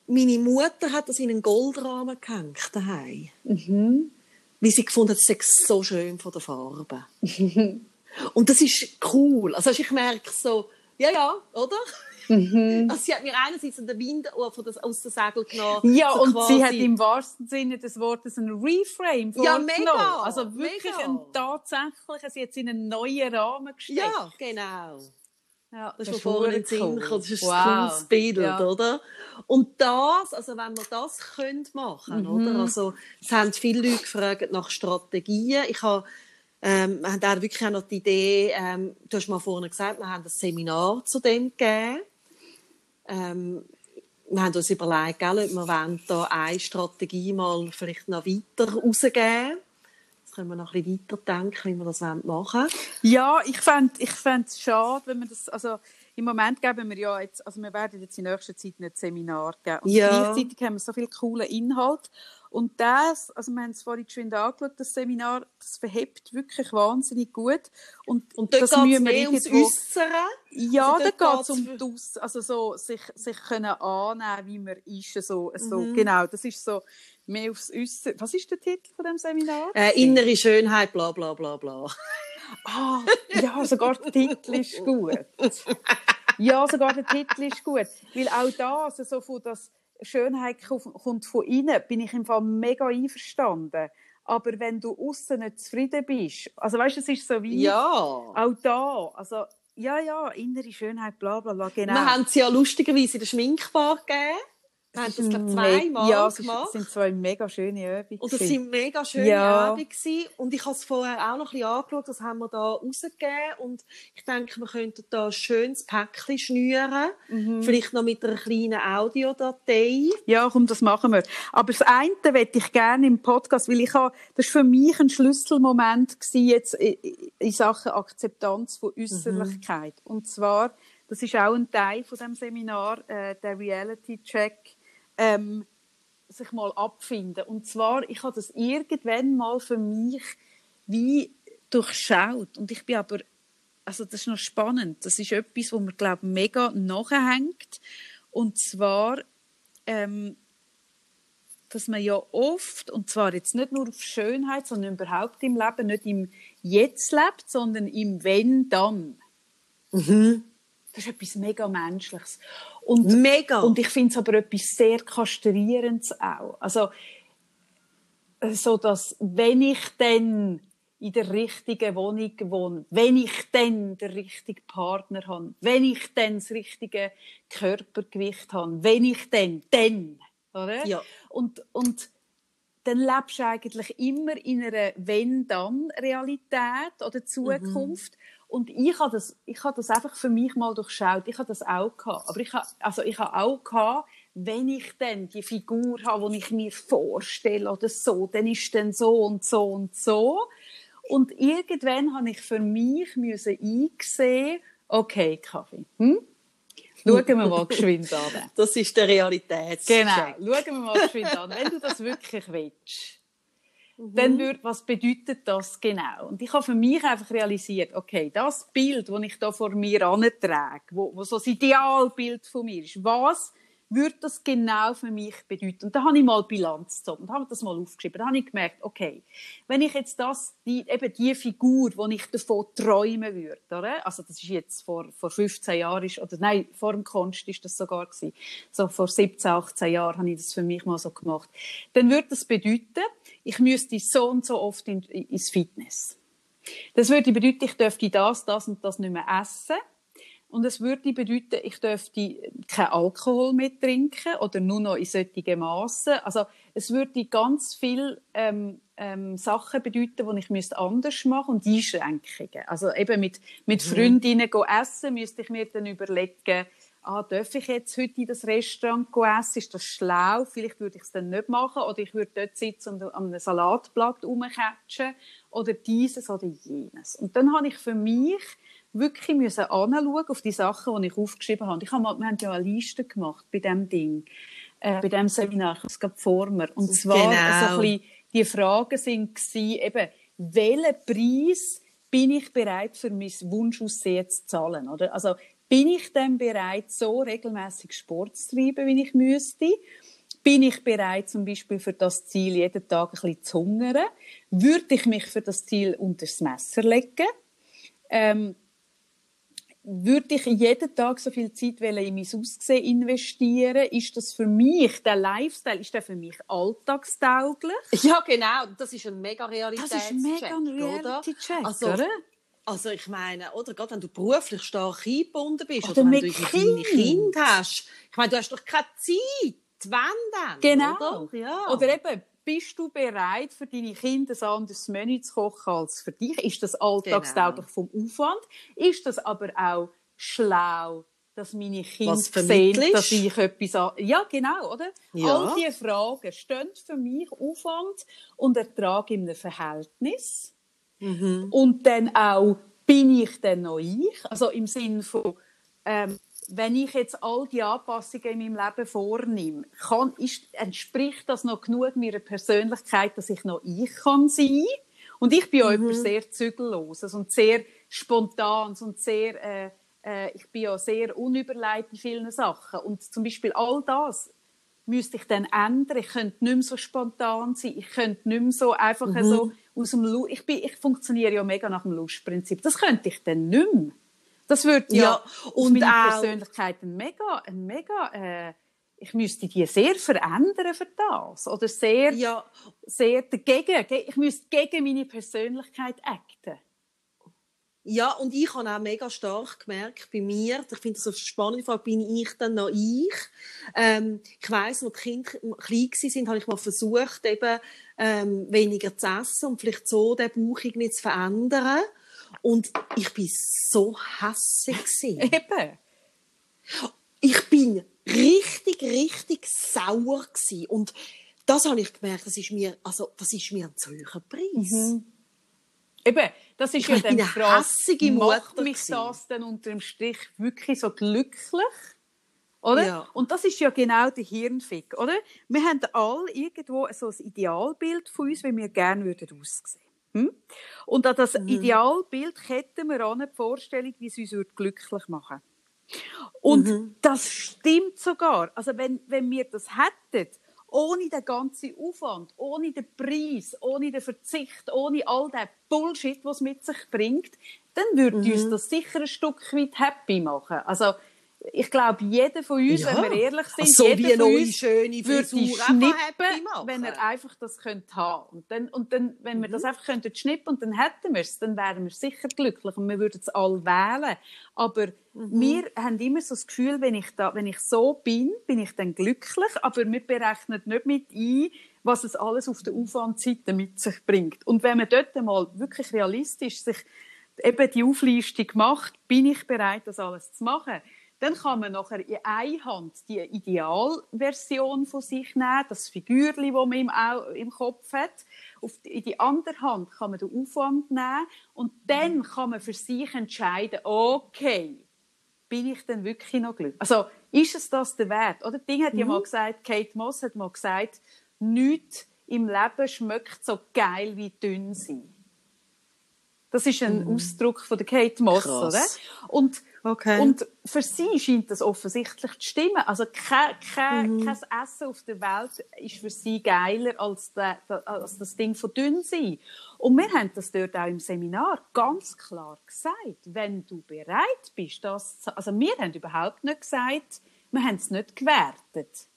Meine Mutter hat das in einen Goldrahmen gehängt daheim. Mhm. Weil sie gefunden hat, es sei so schön von der Farbe. und das ist cool. Also ich merke so, ja, ja, oder? Mhm. Also sie hat mir einerseits den Wind von das, aus der Segel genommen. Ja, so und quasi- sie hat im wahrsten Sinne des Wortes ein Reframe Ja, vorgenommen. mega, Also wirklich mega. ein tatsächlich, sie hat es in einen neuen Rahmen gesteckt. Ja, genau. Ja Das ist den Sinn cool. gekommen. Das ist wow. ein cooles Bild, Ja. oder? Und das, also wenn wir das können machen, Mhm. oder? Also, es haben viele Leute gefragt nach Strategien. Ich habe, ähm, wir haben auch wirklich auch noch die Idee, ähm, du hast mal vorhin gesagt, wir haben ein Seminar zu dem gegeben. Ähm, wir haben uns überlegt, gell, ob wir wollen da eine Strategie mal vielleicht noch weiter rausgeben. Jetzt können wir noch ein bisschen weiterdenken, wie wir das machen wollen. Ja, ich fände ich es schade, wenn wir das, also im Moment geben wir ja jetzt, also wir werden jetzt in nächster Zeit ein Seminar geben. Und Ja. gleichzeitig haben wir so viel coolen Inhalt. Und das, also wir haben es vorhin schon angeschaut, das Seminar, das verhebt wirklich wahnsinnig gut. Und, Und das müssen wir ums Äußere. Ja, Also da geht es um Aus- also so, sich, sich können annehmen, wie man ist. So, so, Mhm. Genau, das ist so mehr aufs Äußere. Was ist der Titel von dem Seminar? Äh, innere Schönheit, bla bla bla bla. Ah, ja, sogar der Titel ist gut. Ja, sogar der Titel ist gut. Weil auch da, also so von das Schönheit kommt von innen, bin ich im Fall mega einverstanden. Aber wenn du außen nicht zufrieden bist, also weißt du, es ist so wie Ja. auch da, also ja, ja, innere Schönheit, bla bla bla, genau. Wir haben es ja lustigerweise in der Schminkbar gegeben. Wir haben das, glaube zweimal ja, es gemacht. es sind zwei mega schöne Übungen. Und das gewesen. sind mega schöne Ja. Abende gewesen. Und ich habe es vorher auch noch ein bisschen angeschaut, das haben wir da rausgegeben. Und ich denke, wir könnten da ein schönes Päckchen schnüren. Mhm. Vielleicht noch mit einer kleinen Audiodatei. Ja, komm, das machen wir. Aber das eine möchte ich gerne im Podcast, weil ich habe, das war für mich ein Schlüsselmoment gewesen, jetzt in Sachen Akzeptanz von Äußerlichkeit. Und zwar, das ist auch ein Teil von dem Seminar, äh, der Reality Check, ähm, sich mal abfinden. Und zwar, ich habe das irgendwann mal für mich wie durchschaut. Und ich bin aber, also das ist noch spannend. Das ist etwas, wo mir, glaube ich, mega nachhängt. Und zwar, ähm, dass man ja oft, und zwar jetzt nicht nur auf Schönheit, sondern überhaupt im Leben, nicht im Jetzt lebt, sondern im Wenn, dann. Mhm. Das ist etwas mega Menschliches. Und, Mega. und ich finde es aber etwas sehr Kastrierendes auch. Also, äh, so dass, wenn ich dann in der richtigen Wohnung wohne, wenn ich dann den richtigen Partner habe, wenn ich dann das richtige Körpergewicht habe, wenn ich dann, dann, oder? Ja. Und, und dann lebst du eigentlich immer in einer Wenn-Dann-Realität oder Zukunft. Und ich habe das, ich habe das einfach für mich mal durchschaut. Ich habe das auch gehabt. Aber ich habe, also ich habe auch gehabt, wenn ich dann die Figur habe, die ich mir vorstelle oder so, dann ist dann so und so und so. Und irgendwann habe ich für mich müssen einsehen, okay, Kaffee, hm? Schauen wir mal geschwind an. [LAUGHS] Das ist der Realitätscheck. Genau, schauen wir mal geschwind an. Wenn du das wirklich willst, dann wird, was bedeutet das genau? Und ich habe für mich einfach realisiert, okay, das Bild, das ich da vor mir antrage, wo, wo so das Idealbild von mir ist, was würde das genau für mich bedeuten? Und da habe ich mal Bilanz gezogen und habe das mal aufgeschrieben. Da habe ich gemerkt, okay, wenn ich jetzt das, die, eben die Figur, die ich davon träumen würde, oder? Also, das ist jetzt vor, vor 15 Jahren, oder nein, vor dem Kunst ist das sogar gewesen. So vor 17, 18 Jahren habe ich das für mich mal so gemacht. Dann würde das bedeuten, ich müsste so und so oft in, ins Fitness. Das würde bedeuten, ich dürfte das, das und das nicht mehr essen. Und es würde bedeuten, ich dürfte keinen Alkohol mehr trinken oder nur noch in solchen Massen. Also es würde ganz viele ähm, ähm, Sachen bedeuten, die ich müsste anders machen und Einschränkungen. Also eben mit, mit Freundinnen go essen, müsste ich mir dann überlegen, ah, darf ich jetzt heute in das Restaurant essen? Ist das schlau? Vielleicht würde ich es dann nicht machen. Oder ich würde dort sitzen und an einem Salatblatt rumcatchen. Oder dieses oder jenes. Und dann habe ich für mich wirklich müssen anschauen auf die Sachen, die ich aufgeschrieben habe. Ich habe mal, wir haben ja eine Liste gemacht bei diesem Ding, äh, bei diesem Seminar, es gerade vor mir. Und zwar Genau. so ein bisschen, die Fragen sind gewesen, eben, welchen Preis bin ich bereit für mein Wunschaussehen zu zahlen, oder? Also bin ich denn bereit, so regelmäßig Sport zu treiben, wie ich müsste? Bin ich bereit, zum Beispiel für das Ziel jeden Tag ein bisschen zu hungern? Würde ich mich für das Ziel unter das Messer legen? Ähm, würde ich jeden Tag so viel Zeit in mein Aussehen investieren? Ist das für mich, der Lifestyle, ist der für mich alltagstauglich? Ja, genau. Das ist ein mega Realitätscheck, Das ist ein mega Reality-Check, also, oder? Also ich meine, oder gerade wenn du beruflich stark eingebunden bist, oder, oder wenn du Kind. Kind hast. Ich meine, du hast doch keine Zeit. Wenn dann, Genau. Oder, ja. oder eben, bist du bereit, für deine Kinder ein anderes Menü zu kochen als für dich? Ist das alltagstauglich Genau. vom Aufwand? Ist das aber auch schlau, dass meine Kinder sehen, dass ich etwas... an- Ja, genau, oder? Ja. All diese Fragen stehen für mich Aufwand und Ertrag in einem Verhältnis. Mhm. Und dann auch, bin ich denn noch ich? Also im Sinne von, ähm, wenn ich jetzt all die Anpassungen in meinem Leben vornehme, kann, ist, entspricht das noch genug meiner Persönlichkeit, dass ich noch ich kann sein? Und ich bin ja Mhm. jemand sehr zügelloses und sehr spontan und sehr, äh, äh, ich bin ja sehr unüberlegt in vielen Sachen. Und zum Beispiel all das müsste ich dann ändern. Ich könnte nicht mehr so spontan sein. Ich könnte nicht mehr so einfach Mhm. so aus dem Lu ich, bin, ich funktioniere ja mega nach dem Lustprinzip. Das könnte ich dann nicht mehr. Das würde ja, Ja, und meine auch- Persönlichkeit ein mega, ein mega äh, ich müsste die sehr verändern für das. Oder sehr, Ja, sehr dagegen. ge- Ich müsste gegen meine Persönlichkeit acten. Ja, und ich habe auch mega stark gemerkt bei mir, ich finde das eine spannende Frage, bin ich dann noch ich? Ähm, ich weiss, als die Kinder klein waren, habe ich mal versucht, eben, ähm, weniger zu essen und vielleicht so den Bauch irgendwie zu verändern. Und ich bin so hässig gewesen. [LAUGHS] Eben. ich bin richtig, richtig sauer gewesen. Und das habe ich gemerkt, das ist mir, also, das ist mir ein zu hoher Preis. Eben, das ist Ich ja dann die Frage, macht mich gewesen. das dann unter dem Strich wirklich so glücklich? Oder? Ja. Und das ist ja genau der Hirnfick, oder? Wir haben alle irgendwo so ein Idealbild von uns, wie wir gerne würden aussehen. Hm? Und an Mhm. das Idealbild ketten wir an die Vorstellung, wie es uns würde glücklich machen Und Mhm. das stimmt sogar. Also wenn, wenn wir das hätten, ohne den ganzen Aufwand, ohne den Preis, ohne den Verzicht, ohne all den Bullshit, was mit sich bringt, dann würde Mhm. uns das sicher ein Stück weit happy machen. Also ich glaube, jeder von uns, Ja. wenn wir ehrlich sind, So jeder wie von uns schöne würde schnippen, wenn er einfach das könnte haben. Und dann, und dann, wenn wir Mhm. das einfach könnten schnippen und dann hätten wir es, dann wären wir sicher glücklich und wir würden es alle wählen. Aber Mhm. wir haben immer so das Gefühl, wenn ich da, wenn ich so bin, bin ich dann glücklich, aber wir berechnen nicht mit ein, was es alles auf der Aufwandseite mit sich bringt. Und wenn man dort mal wirklich realistisch sich eben die Auflistung macht, bin ich bereit, das alles zu machen, dann kann man nachher in einer Hand die Idealversion von sich nehmen, das Figürli, das man im, im Kopf hat. Auf die, in die andere Hand kann man den Aufwand nehmen und dann kann man für sich entscheiden, okay, bin ich denn wirklich noch glücklich? Also, ist es das der Wert? Oder? Ding hat ja mal gesagt, Kate Moss hat mal gesagt, nichts im Leben schmeckt so geil wie dünn sein. Das ist ein Ausdruck von der Kate Moss, Krass. oder? Und, Okay. und für sie scheint das offensichtlich zu stimmen. Also kein, kein, kein Essen auf der Welt ist für sie geiler als, der, als das Ding von dünn sein. Und wir haben das dort auch im Seminar ganz klar gesagt. Wenn du bereit bist, das zu, also wir haben überhaupt nicht gesagt, wir haben es nicht gewertet.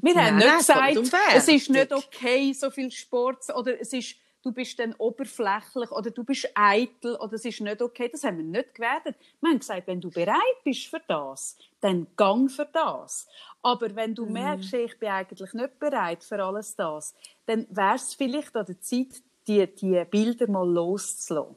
Wir haben Nein, nicht gesagt, es ist nicht okay, so viel Sport, zu- oder es ist, du bist dann oberflächlich, oder du bist eitel, oder es ist nicht okay. Das haben wir nicht gewertet. Wir haben gesagt, wenn du bereit bist für das, dann gang für das. Aber wenn du merkst, hey, ich bin eigentlich nicht bereit für alles das, dann wäre es vielleicht an der Zeit, die, die Bilder mal loszulassen.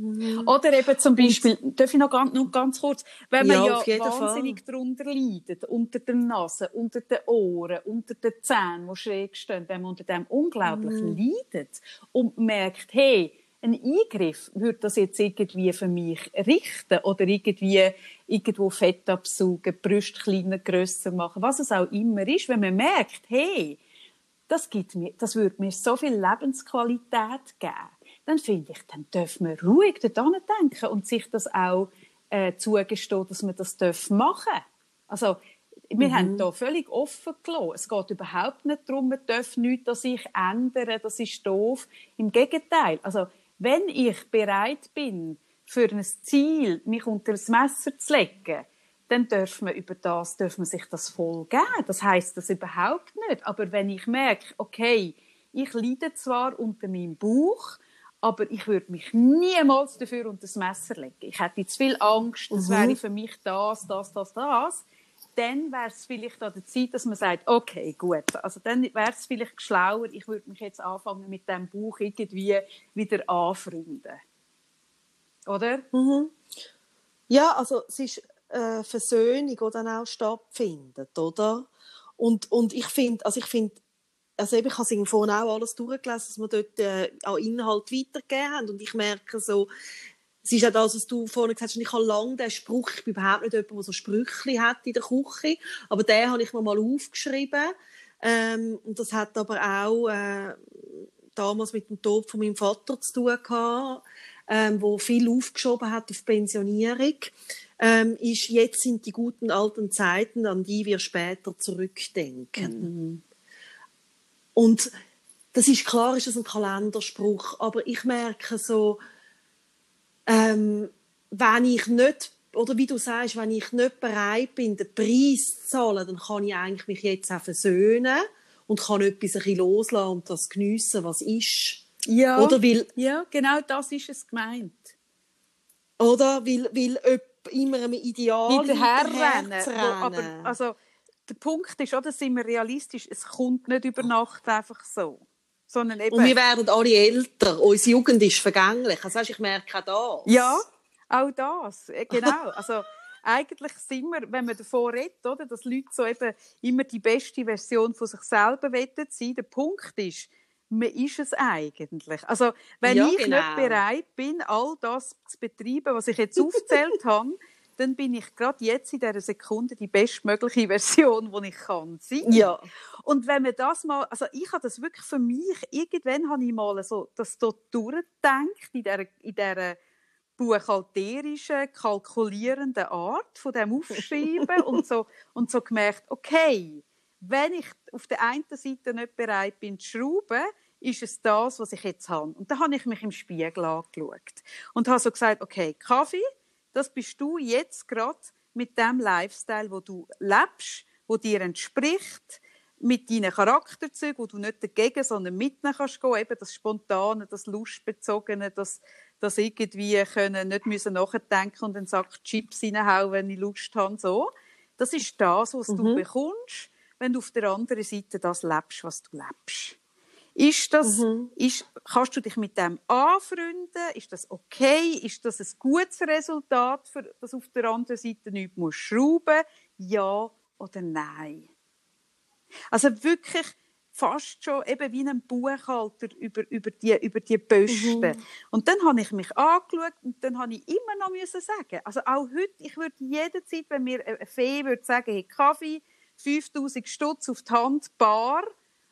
Mhm. Oder eben zum Beispiel, darf ich noch ganz, noch ganz kurz, wenn man Ja, ja, wahnsinnig darunter leidet, unter der Nase, unter den Ohren, unter den Zähnen, die schräg stehen, wenn man unter dem unglaublich Mhm. leidet und merkt, hey, ein Eingriff würde das jetzt irgendwie für mich richten oder irgendwie irgendwo Fett absaugen, Brüste kleiner, grösser machen, was es auch immer ist, wenn man merkt, hey, das, gibt mir, das würde mir so viel Lebensqualität geben, dann finde ich, dann dürfen wir ruhig daran denken und sich das auch äh, zugestehen, dass man das machen dürfen. Also, wir mhm. haben da völlig offen gelassen. Es geht überhaupt nicht darum, man darf nichts an sich ändern, das ist doof. Im Gegenteil. Also, wenn ich bereit bin, für ein Ziel mich unter das Messer zu legen, dann darf man über das, darf man sich das voll geben. Das heißt das überhaupt nicht. Aber wenn ich merke, okay, ich leide zwar unter meinem Bauch, aber ich würde mich niemals dafür unter das Messer legen. Ich hätte zu viel Angst, das mhm. wäre für mich das, das, das, das. Dann wäre es vielleicht an der Zeit, dass man sagt, okay, gut. Also dann wäre es vielleicht schlauer, ich würde mich jetzt anfangen, mit dem Bauch irgendwie wieder anfreunden. Oder? Mhm. Ja, also es ist eine Versöhnung, die dann auch stattfindet, oder? Und, und ich finde, also ich finde, also eben, ich habe es vorhin auch alles durchgelesen, dass wir dort äh, auch Inhalt weitergegeben haben und ich merke so, es ist auch das, was du vorhin gesagt hast, ich habe lange den Spruch, ich bin überhaupt nicht jemand, der so Sprüche hat in der Küche, aber den habe ich mir mal aufgeschrieben ähm, und das hat aber auch äh, damals mit dem Tod von meinem Vater zu tun gehabt, ähm, wo viel aufgeschoben hat auf Pensionierung, ähm, ist, jetzt sind die guten alten Zeiten, an die wir später zurückdenken. Mhm. Und das ist klar, ist das ein Kalenderspruch, aber ich merke so, ähm, wenn ich nicht oder wie du sagst, wenn ich nicht bereit bin, den Preis zu zahlen, dann kann ich eigentlich mich jetzt auch versöhnen und kann etwas ein bisschen loslassen und das geniessen, was ist. Ja, oder weil, ja, genau das ist es gemeint. Oder weil, weil immer einem Ideal hinterherrennen. Aber also, der Punkt ist, oder, sind wir realistisch, es kommt nicht über Nacht einfach so. Sondern eben, Und wir werden alle älter. Unsere Jugend ist vergänglich. Also, ich merke auch das. Ja, auch das. Äh, genau. [LAUGHS] Also, eigentlich sind wir, wenn man davon redet, oder, dass Leute so eben immer die beste Version von sich selber sein Der Punkt ist, man ist es eigentlich. Also, wenn ja, ich genau. nicht bereit bin, all das zu betreiben, was ich jetzt aufgezählt [LAUGHS] habe, dann bin ich gerade jetzt in dieser Sekunde die bestmögliche [LAUGHS] Version, die ich kann sein. Ja. Und wenn man das mal, also ich habe das wirklich für mich, irgendwann habe ich mal so das dort durchgedacht, in dieser, in dieser buchhalterischen, kalkulierenden Art von dem Aufschreiben und so, [LAUGHS] und so gemerkt, okay, wenn ich auf der einen Seite nicht bereit bin zu schrauben, ist es das, was ich jetzt habe. Und da habe ich mich im Spiegel angeschaut und habe so gesagt, okay, Kaffee, das bist du jetzt gerade mit dem Lifestyle, wo du lebst, wo dir entspricht, mit deinen Charakterzügen, wo du nicht dagegen, sondern mitnehmen kannst gehen, eben das Spontane, das Lustbezogene, das, das irgendwie können, nicht müssen nachdenken und dann sagt Chips reinhauen, wenn ich Lust habe, so. Das ist das, was mhm. du bekommst, wenn du auf der anderen Seite das lebst, was du lebst. Ist das, mhm. ist, kannst du dich mit dem anfreunden? Ist das okay? Ist das ein gutes Resultat, für, dass auf der anderen Seite nichts muss schrauben Ja oder nein? Also wirklich fast schon eben wie ein Buchhalter über, über die, über die Posten. Mhm. Und dann habe ich mich angeschaut und dann habe ich immer noch müssen sagen, also auch heute, ich würde jederzeit, wenn mir eine Fee würde sagen, hey, Kaffee, 5000 Stutz auf die Hand, bar,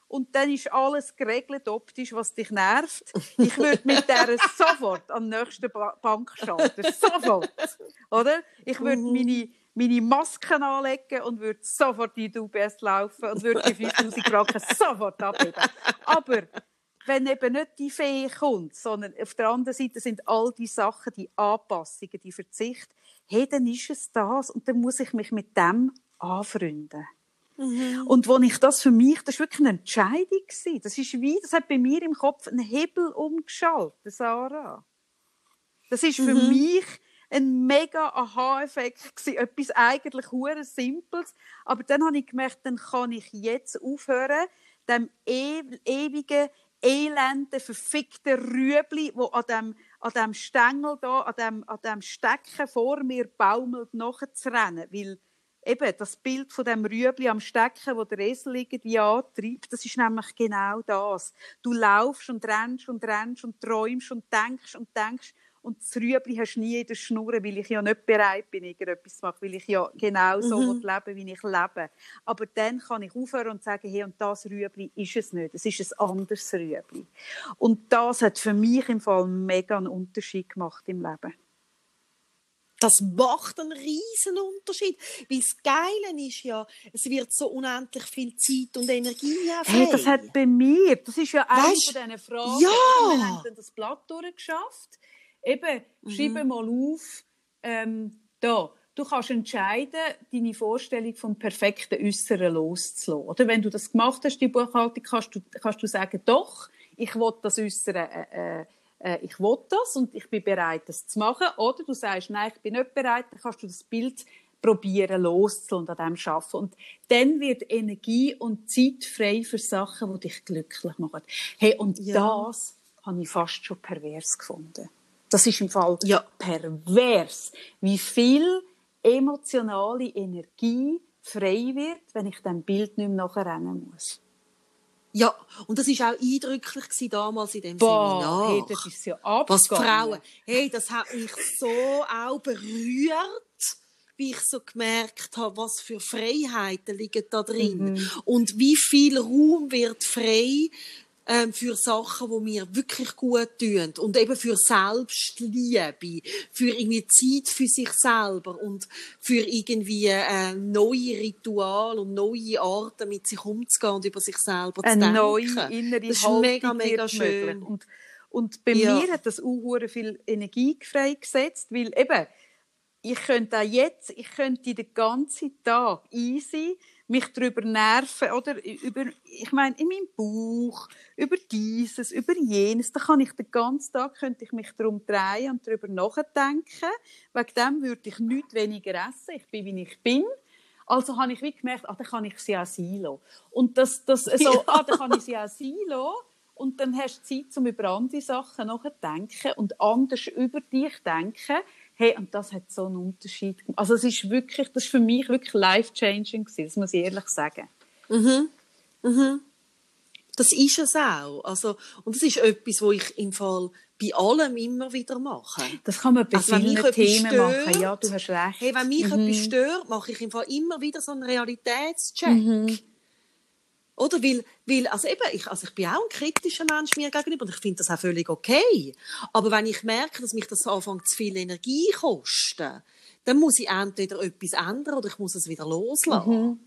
und dann ist alles geregelt optisch, was dich nervt. Ich würde mit der [LAUGHS] sofort an den nächsten Bank schalten. Sofort. Oder? Ich würde mhm. meine, meine Masken anlegen und würde sofort in die UBS laufen und würde die 5000 Franken sofort abheben. Aber wenn eben nicht die Fee kommt, sondern auf der anderen Seite sind all die Sachen, die Anpassungen, die Verzicht, hey, dann ist es das und dann muss ich mich mit dem anfreunden. Mhm. Und wo ich das für mich, das war wirklich eine Entscheidung. Das ist wie, das hat bei mir im Kopf einen Hebel umgeschaltet, Sarah. Das ist für mhm. mich ein mega Aha-Effekt gewesen. Etwas eigentlich hure Simples. Aber dann habe ich gemerkt, dann kann ich jetzt aufhören, dem e ewigen, elenden, verfickten Rüebli, wo an dem, an dem Stängel da, an dem, an dem Stecken vor mir baumelt, nachzurennen. Weil eben das Bild von dem Rüebli am Stecken, wo der Esel irgendwie antreibt, das ist nämlich genau das. Du laufst und rennst und rennst und träumst und denkst und denkst und das Rüebli hast du nie in der Schnur, weil ich ja nicht bereit bin, irgendetwas zu machen, weil ich ja genau so mhm. leben wie ich lebe. Aber dann kann ich aufhören und sagen, hey, und das Rüebli ist es nicht, es ist ein anderes Rüebli. Und das hat für mich im Fall mega einen Unterschied gemacht im Leben. Das macht einen riesen Unterschied. Weil das Geile ist ja, es wird so unendlich viel Zeit und Energie frei. Hey, das hat bei mir, das ist ja eine von diesen Fragen. Ja. Wir haben dann das Blatt durchgeschafft. Eben, mhm. schreibe mal auf, ähm, da, du kannst entscheiden, deine Vorstellung vom perfekten Äußeren loszulassen. Oder wenn du das gemacht hast, die Buchhaltung, kannst du, kannst du sagen, doch, ich will das Äußere äh, äh, ich will das und ich bin bereit, das zu machen. Oder du sagst, nein, ich bin nicht bereit, dann kannst du das Bild probieren loszulassen und an dem arbeiten. Und dann wird Energie und Zeit frei für Sachen, die dich glücklich machen. Hey, und ja. das habe ich fast schon pervers gefunden. Das ist im Fall ja. pervers, wie viel emotionale Energie frei wird, wenn ich dem Bild nicht mehr nachrennen muss. Ja, und das war auch eindrücklich damals in dem Boah, Seminar. Hey, das ist ja Was Frauen, hey, das hat mich so auch berührt, wie ich so gemerkt habe, was für Freiheiten liegen da drin mhm. und wie viel Raum wird frei ähm, für Sachen, die mir wirklich gut tun und eben für Selbstliebe, für irgendwie Zeit für sich selber und für irgendwie äh, neue Rituale und neue Arten mit sich umzugehen und über sich selber Eine zu denken. neue innere das ist Haltung mega, mega schön. Und, und bei ja. mir hat das auch viel Energie freigesetzt, weil eben, ich könnte auch jetzt, ich könnte den ganzen Tag easy mich darüber nerven, oder? Über, ich meine, in meinem Bauch, über dieses, über jenes. Da kann ich den ganzen Tag, könnte ich mich darum drehen und darüber nachdenken. Wegen dem würde ich nichts weniger essen. Ich bin, wie ich bin. Also habe ich wie gemerkt, ah, dann kann ich sie auch sein lassen. Und das, das [LAUGHS] so, ja. ah, dann kann ich sie auch sein lassen. Und dann hast du Zeit, um über andere Sachen nachzudenken und anders über dich denken. Hey, und das hat so einen Unterschied gemacht. Also es ist wirklich, das ist für mich wirklich life-changing gewesen, das muss ich ehrlich sagen. Mhm. Mhm. Das ist es auch. Also, und das ist etwas, wo ich im Fall bei allem immer wieder mache. Das kann man bei also, vielen Themen stört, machen. Ja, du hast recht. Hey, wenn mich mhm. etwas stört, mache ich im Fall immer wieder so einen Realitätscheck. Mhm. Oder? Weil, weil also eben, ich, also ich bin auch ein kritischer Mensch mir gegenüber und ich finde das auch völlig okay. Aber wenn ich merke, dass mich das anfängt zu viel Energie kosten, dann muss ich entweder etwas ändern oder ich muss es wieder loslassen. Mhm.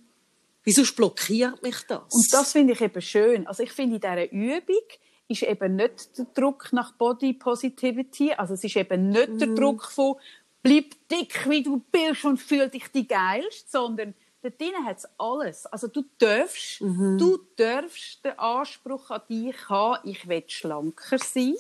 Wieso blockiert mich das? Und das finde ich eben schön. Also ich finde in dieser Übung ist eben nicht der Druck nach Body Positivity, also es ist eben nicht mhm. der Druck von bleib dick, wie du bist und fühl dich die geilst, sondern dort drinnen hat es alles. Also du darfst, mhm. du darfst den Anspruch an dich haben, ich will schlanker sein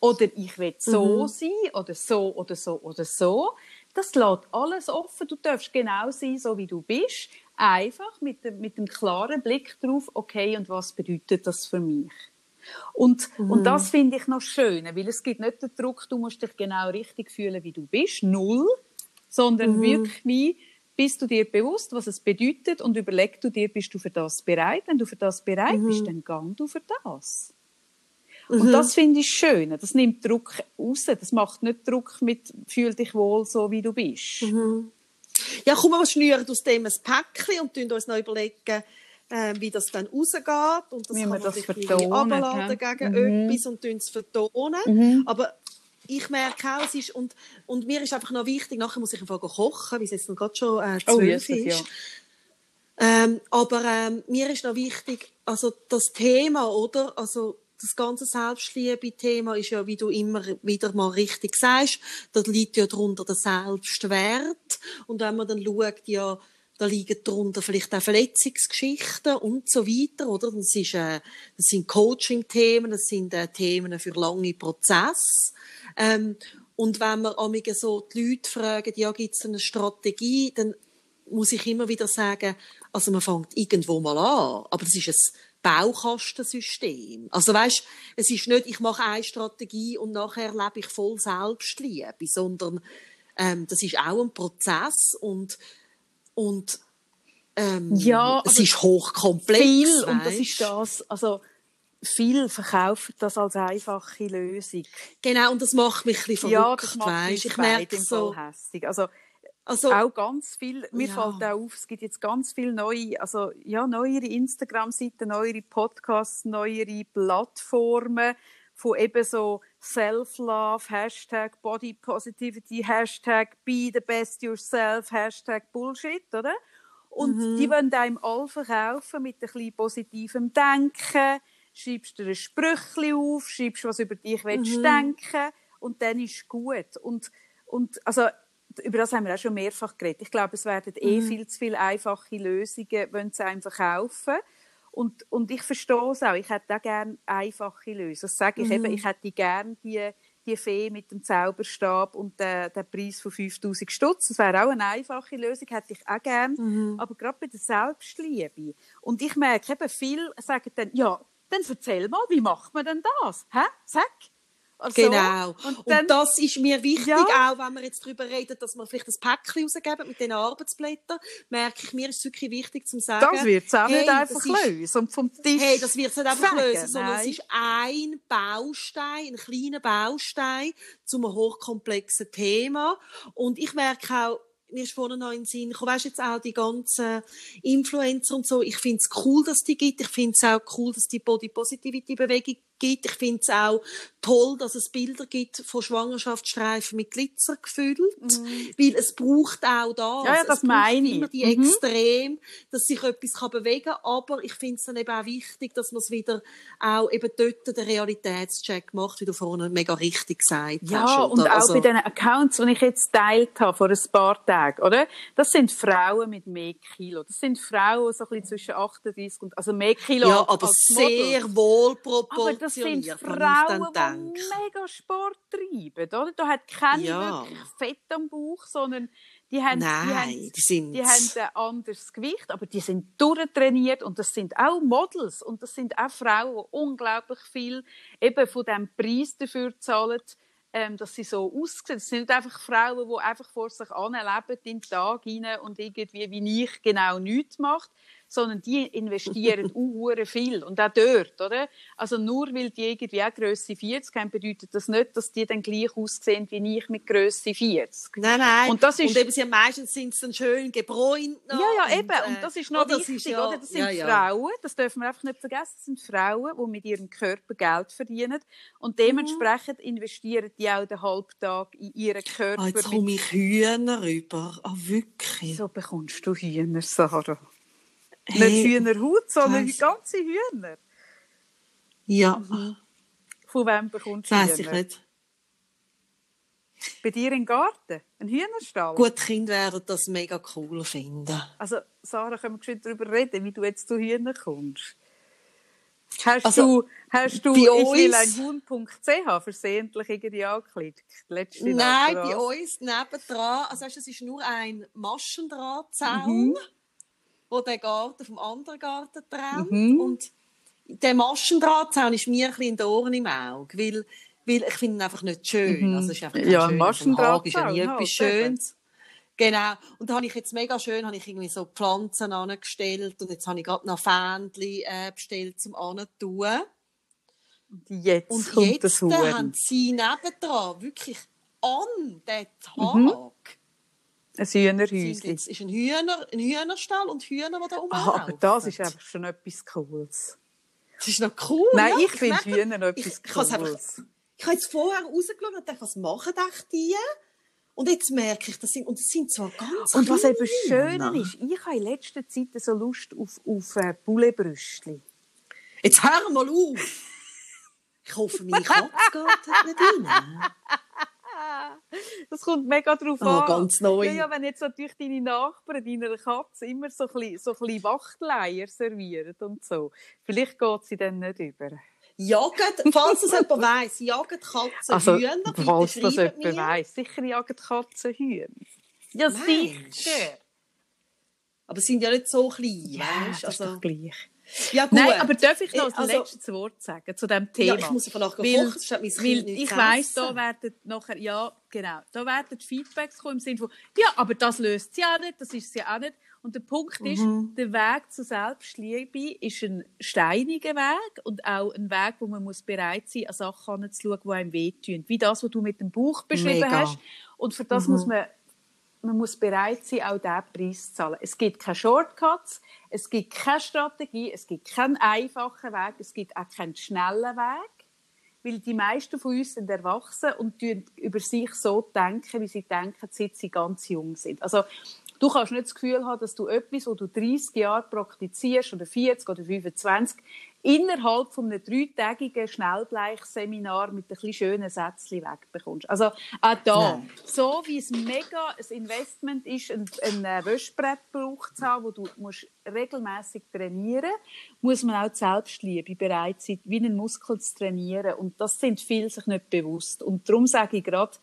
oder ich will so mhm. sein oder so oder so oder so. Das lässt alles offen. Du darfst genau sein, so wie du bist. Einfach mit dem, mit dem klaren Blick darauf, okay, und was bedeutet das für mich? Und, mhm. und das finde ich noch schön, weil es gibt nicht den Druck, du musst dich genau richtig fühlen, wie du bist, null, sondern mhm. wirklich bist du dir bewusst, was es bedeutet und überleg du dir, bist du für das bereit? Wenn du für das bereit mhm. bist, dann gang du für das. Mhm. Und das finde ich schön. Das nimmt Druck raus. Das macht nicht Druck mit, fühl dich wohl so, wie du bist. Mhm. Ja, komm, wir schnüren aus dem ein Päckchen und uns noch überlegen, äh, wie das dann rausgeht. Und das wie kann man das vertonen, abladen ja. gegen mhm. etwas und es vertonen. Mhm. Aber ich merke auch, es ist, und, und mir ist einfach noch wichtig, nachher muss ich einfach kochen, wie es jetzt gerade schon äh, oh, zwölf oh, ist. Ja. Ähm, aber ähm, mir ist noch wichtig, also das Thema, oder? Also das ganze Selbstliebe-Thema ist ja, wie du immer wieder mal richtig sagst, da liegt ja darunter der Selbstwert. Und wenn man dann schaut, ja, da liegen darunter vielleicht auch Verletzungsgeschichten und so weiter, oder? Das, ist, äh, das sind Coaching-Themen, das sind äh, Themen für lange Prozesse. Ähm, und wenn man amige so die Leute fragen, ja, gibt es eine Strategie, dann muss ich immer wieder sagen, also man fängt irgendwo mal an, aber das ist ein Baukastensystem. Also weißt, es ist nicht, ich mache eine Strategie und nachher lebe ich voll Selbstliebe, sondern ähm, das ist auch ein Prozess und und ähm, ja, es ist hochkomplex. Viel, und das ist das, also viele verkaufen das als einfache Lösung. Genau, und das macht mich ein bisschen verrückt, ja, das macht weißt? Ich merke so... Hässig. Also, also, auch ganz viel, mir ja. fällt auch auf, es gibt jetzt ganz viele neue, also ja, neuere Instagram-Seiten, neuere Podcasts, neuere Plattformen von eben so Self-Love, Hashtag Body Positivity, Hashtag Be the Best Yourself, Hashtag Bullshit, oder? Und mhm. die wollen einem all verkaufen mit ein bisschen positivem Denken, schreibst dir ein Sprüchli auf, schreibst, was über dich mhm. willst denken und dann ist gut. Und, und also, über das haben wir auch schon mehrfach geredet. Ich glaube, es werden eh mhm. viel zu viele einfache Lösungen, wenn sie einem verkaufen. Und, und ich verstehe es auch. Ich hätte auch gerne einfache Lösungen. Das sage ich mhm. eben, ich hätte gerne die, die Fee mit dem Zauberstab und den, den Preis von 5000 Stutz. Das wäre auch eine einfache Lösung, hätte ich auch gerne. Mhm. Aber gerade bei der Selbstliebe. Und ich merke eben, viele sagen dann, ja, dann erzähl mal, wie macht man denn das? Hä? Sag. Also, genau. Und, dann, und, das ist mir wichtig, ja. auch wenn wir jetzt darüber reden, dass wir vielleicht ein Päckchen rausgeben mit den Arbeitsblättern, merke ich, mir ist es wirklich wichtig zu sagen. Das wird es auch hey, nicht einfach lösen und vom Tisch Hey, das wird es nicht einfach sagen, lösen, sondern nein. es ist ein Baustein, ein kleiner Baustein zu einem hochkomplexen Thema. Und ich merke auch, mir ist vorhin noch in den Sinn gekommen, weißt jetzt auch die ganzen Influencer und so, ich finde es cool, dass die gibt, ich finde es auch cool, dass die Body Positivity Bewegung gibt. Ich finde es auch toll, dass es Bilder gibt von Schwangerschaftsstreifen mit Glitzer gefüllt, mhm. weil es braucht auch da. Ja, ja das meine ich. immer die mhm. Extrem, dass sich etwas kann bewegen kann, aber ich finde es dann eben auch wichtig, dass man es wieder auch eben dort den Realitätscheck macht, wie du vorhin mega richtig gesagt ja, hast. Ja, und auch also, bei den Accounts, die ich jetzt teilt habe vor ein paar Tagen, oder? Das sind Frauen mit mehr Kilo. Das sind Frauen so ein bisschen zwischen 38 und, also mehr Kilo Ja, aber sehr wohl proportioniert das sind Frauen, die mega Sport treiben, oder? Da hat keine ja. wirklich Fett am Bauch, sondern die haben, Nein, die haben, die sind... die haben ein anderes Gewicht, aber die sind durchtrainiert und das sind auch Models und das sind auch Frauen, die unglaublich viel eben von diesem Preis dafür zahlen, ähm, dass sie so aussehen. Es sind nicht einfach Frauen, die einfach vor sich anleben den Tag hinein und irgendwie wie ich genau nichts macht, sondern die investieren [LAUGHS] uhure viel und auch dort, oder? Also nur weil die irgendwie auch Grösse 40 haben, bedeutet das nicht, dass die dann gleich aussehen wie ich mit Grösse 40. Nein, nein. Und das ist und eben sie meistens sind sie dann schön gebräunt. Ja, ja, eben. Und, äh, und das ist noch oh, das wichtig, ist ja, oder? Das sind ja, ja. Frauen, das dürfen wir einfach nicht vergessen, das sind Frauen, die mit ihrem Körper Geld verdienen und dementsprechend mhm. investieren die auch den Halbtag in ihren Körper. Oh, jetzt komme ich Hühner rüber. Ah, oh, wirklich? So bekommst du Hühner, Sarah. Hey, Nicht Hühnerhaut, sondern was? ganze Hühner. Ja. Mhm. Von wem bekommst du Weiß ich nicht. Bei dir im Garten? Ein Hühnerstall? Gut, Kinder werden das mega cool finden. Also, Sarah, können wir geschwind darüber reden, wie du jetzt zu Hühnern kommst? Hast also, du, hast du, ich will ein Huhn.ch versehentlich irgendwie angeklickt? Letzte Nein, bei uns nebendran, also es ist nur ein Maschendrahtzaun. Mhm wo der Garten vom anderen Garten trennt. Mhm. Und der Maschendrahtzaun ist mir ein bisschen in den Ohren im Auge, weil, weil ich finde ihn einfach nicht schön. Mhm. Also es ist einfach ja, schön. Maschendrahtzaun ist ja nie etwas Schönes. Genau. Und da habe ich jetzt mega schön, habe ich irgendwie so Pflanzen angestellt und jetzt habe ich gerade noch Fähnchen äh, bestellt zum Antun. Und jetzt und kommt jetzt das haben sie nebendran wirklich an den Tag mhm ein Hühnerhäuschen. Es ist ein, Hühner, ein Hühnerstall und Hühner, die da rumlaufen. Aber das ist einfach schon etwas Cooles. Das ist noch cool. Nein, ja, ich, ich finde Hühner noch etwas ich, Cooles. Ich, ich habe jetzt vorher rausgeschaut und gedacht, was machen die? Und jetzt merke ich, das sind, und das sind zwar ganz Und was eben schön ist, ich habe in letzter Zeit so Lust auf, auf äh, Boulebrüstli. Jetzt hör mal auf! Ich hoffe, meine [LAUGHS] Katze geht nicht rein. Das kommt mega drauf oh, an. ganz neu. Ja, ja, wenn jetzt natürlich deine Nachbarn deiner Katze immer so ein bisschen, so bisschen Wachtleier servieren und so, vielleicht geht sie dann nicht über. Jagen, falls das jemand weiss, jagen Katzen also, Hühner? Falls das jemand mir. weiss, sicher jagen Katzen Hühner. Ja, Mensch. sicher. Aber sie sind ja nicht so klein, ja, weißt? Also, ist doch gleich. Ja, gut. Nein, aber darf ich noch also, ein letztes Wort sagen zu diesem Thema? Ja, ich muss einfach nachher weil, kochen, weil Ich weiss, da werden nachher, ja, genau, da werden Feedbacks kommen im Sinne von, ja, aber das löst sie auch nicht, das ist sie auch nicht. Und der Punkt ist, mhm. der Weg zur Selbstliebe ist ein steiniger Weg und auch ein Weg, wo man muss bereit sein muss, an Sachen anzuschauen, die einem wehtun. Wie das, was du mit dem Buch beschrieben Mega. hast. Und für das mhm. muss man, man muss bereit sein, auch diesen Preis zu zahlen. Es gibt keine Shortcuts, es gibt keine Strategie, es gibt keinen einfachen Weg, es gibt auch keinen schnellen Weg weil die meisten von uns sind erwachsen und über sich so denken, wie sie denken, seit sie ganz jung sind. Also Du kannst nicht das Gefühl haben, dass du etwas, was du 30 Jahre praktizierst, oder 40 oder 25, innerhalb von einem dreitägigen Schnellbleichseminar mit ein bisschen schönen Sätzchen wegbekommst. Also auch da, Nein. so wie es mega ein Investment ist, ein, ein äh, Wäschbrettbrauch zu haben, wo du musst regelmäßig trainieren muss man auch die Selbstliebe bereit sein, wie einen Muskel zu trainieren. Und das sind viele sich nicht bewusst. Und darum sage ich gerade,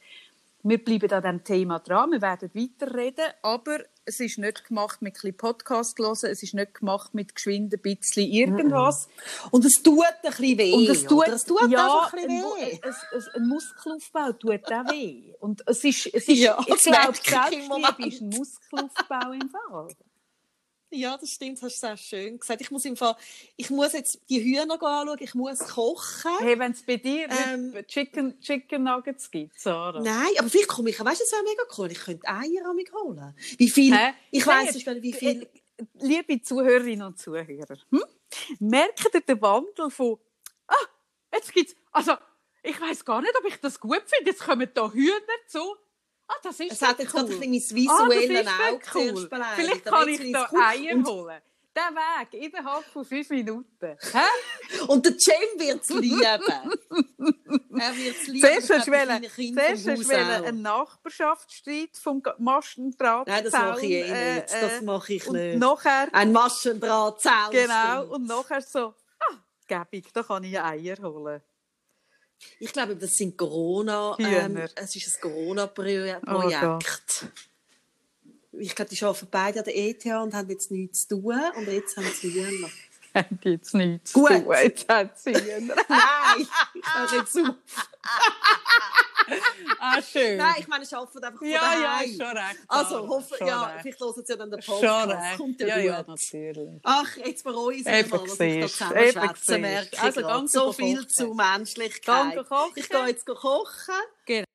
wir bleiben an diesem Thema dran, wir werden weiterreden, aber es ist nicht gemacht mit ein Podcast hören, es ist nicht gemacht mit geschwind ein bisschen irgendwas. Und es tut ein bisschen weh. Und es tut, es tut ja, ein, weh. Ein, ein, ein, Muskelaufbau tut auch weh. Und es ist, es [LAUGHS] ist ja, ich glaube, Selbstliebe ist ein Muskelaufbau im Fall. Ja, das stimmt, das hast du sehr schön gesagt. Ich muss, im Fall, ich muss jetzt die Hühner anschauen, ich muss kochen. Hey, wenn es bei dir ähm, Chicken, Chicken Nuggets gibt, Sarah? Nein, aber vielleicht komme ich, weißt du, es wäre mega cool, ich könnte Eier an mich holen. Wie viel, Hä? ich weiss nicht, wie viel... Liebe Zuhörerinnen und Zuhörer, hm? merkt ihr den Wandel von, ah, jetzt gibt's, also, ich weiß gar nicht, ob ich das gut finde, jetzt kommen da Hühner zu, Ah, das ist Es hat jetzt cool. gerade bisschen mein visuelles ah, Auge cool. Vielleicht kann ich da Eier und holen. Der Weg innerhalb von fünf Minuten. [LAUGHS] und der Cem wird es lieben. er wird es lieben. Zuerst hast du einen Nachbarschaftsstreit vom Maschendraht Nein, das mache ich eh äh, nicht. Das äh, mache ich nicht. Nachher, Ein Maschendrahtzaun. Genau. Und nachher so, ah, gäbig, da kann ich Eier holen. Ich glaube, das sind Corona. Ähm, es ist ein Corona-Projekt. Oh ich glaube, die arbeiten beide an der ETH und haben jetzt nichts zu tun. Und jetzt haben sie Hühner. [LAUGHS] Haben jetzt nichts Gut. zu tun. Jetzt haben sie Hühner. Nein, ich höre jetzt auf. Ah, [LAUGHS] schön. Nein, ich meine, ich arbeite einfach von ja, daheim. Ja, schon recht. Also, hoffe, ja, recht. vielleicht hören sie ja dann den Podcast. Schon recht. Kommt ja, ja, ja, natürlich. Ach, jetzt bereue ich es mal, dass ich da zusammenschwätzen merke. Also, ganz so viel zu Menschlichkeit. Danke, kochen. Ich gehe jetzt kochen. Genau.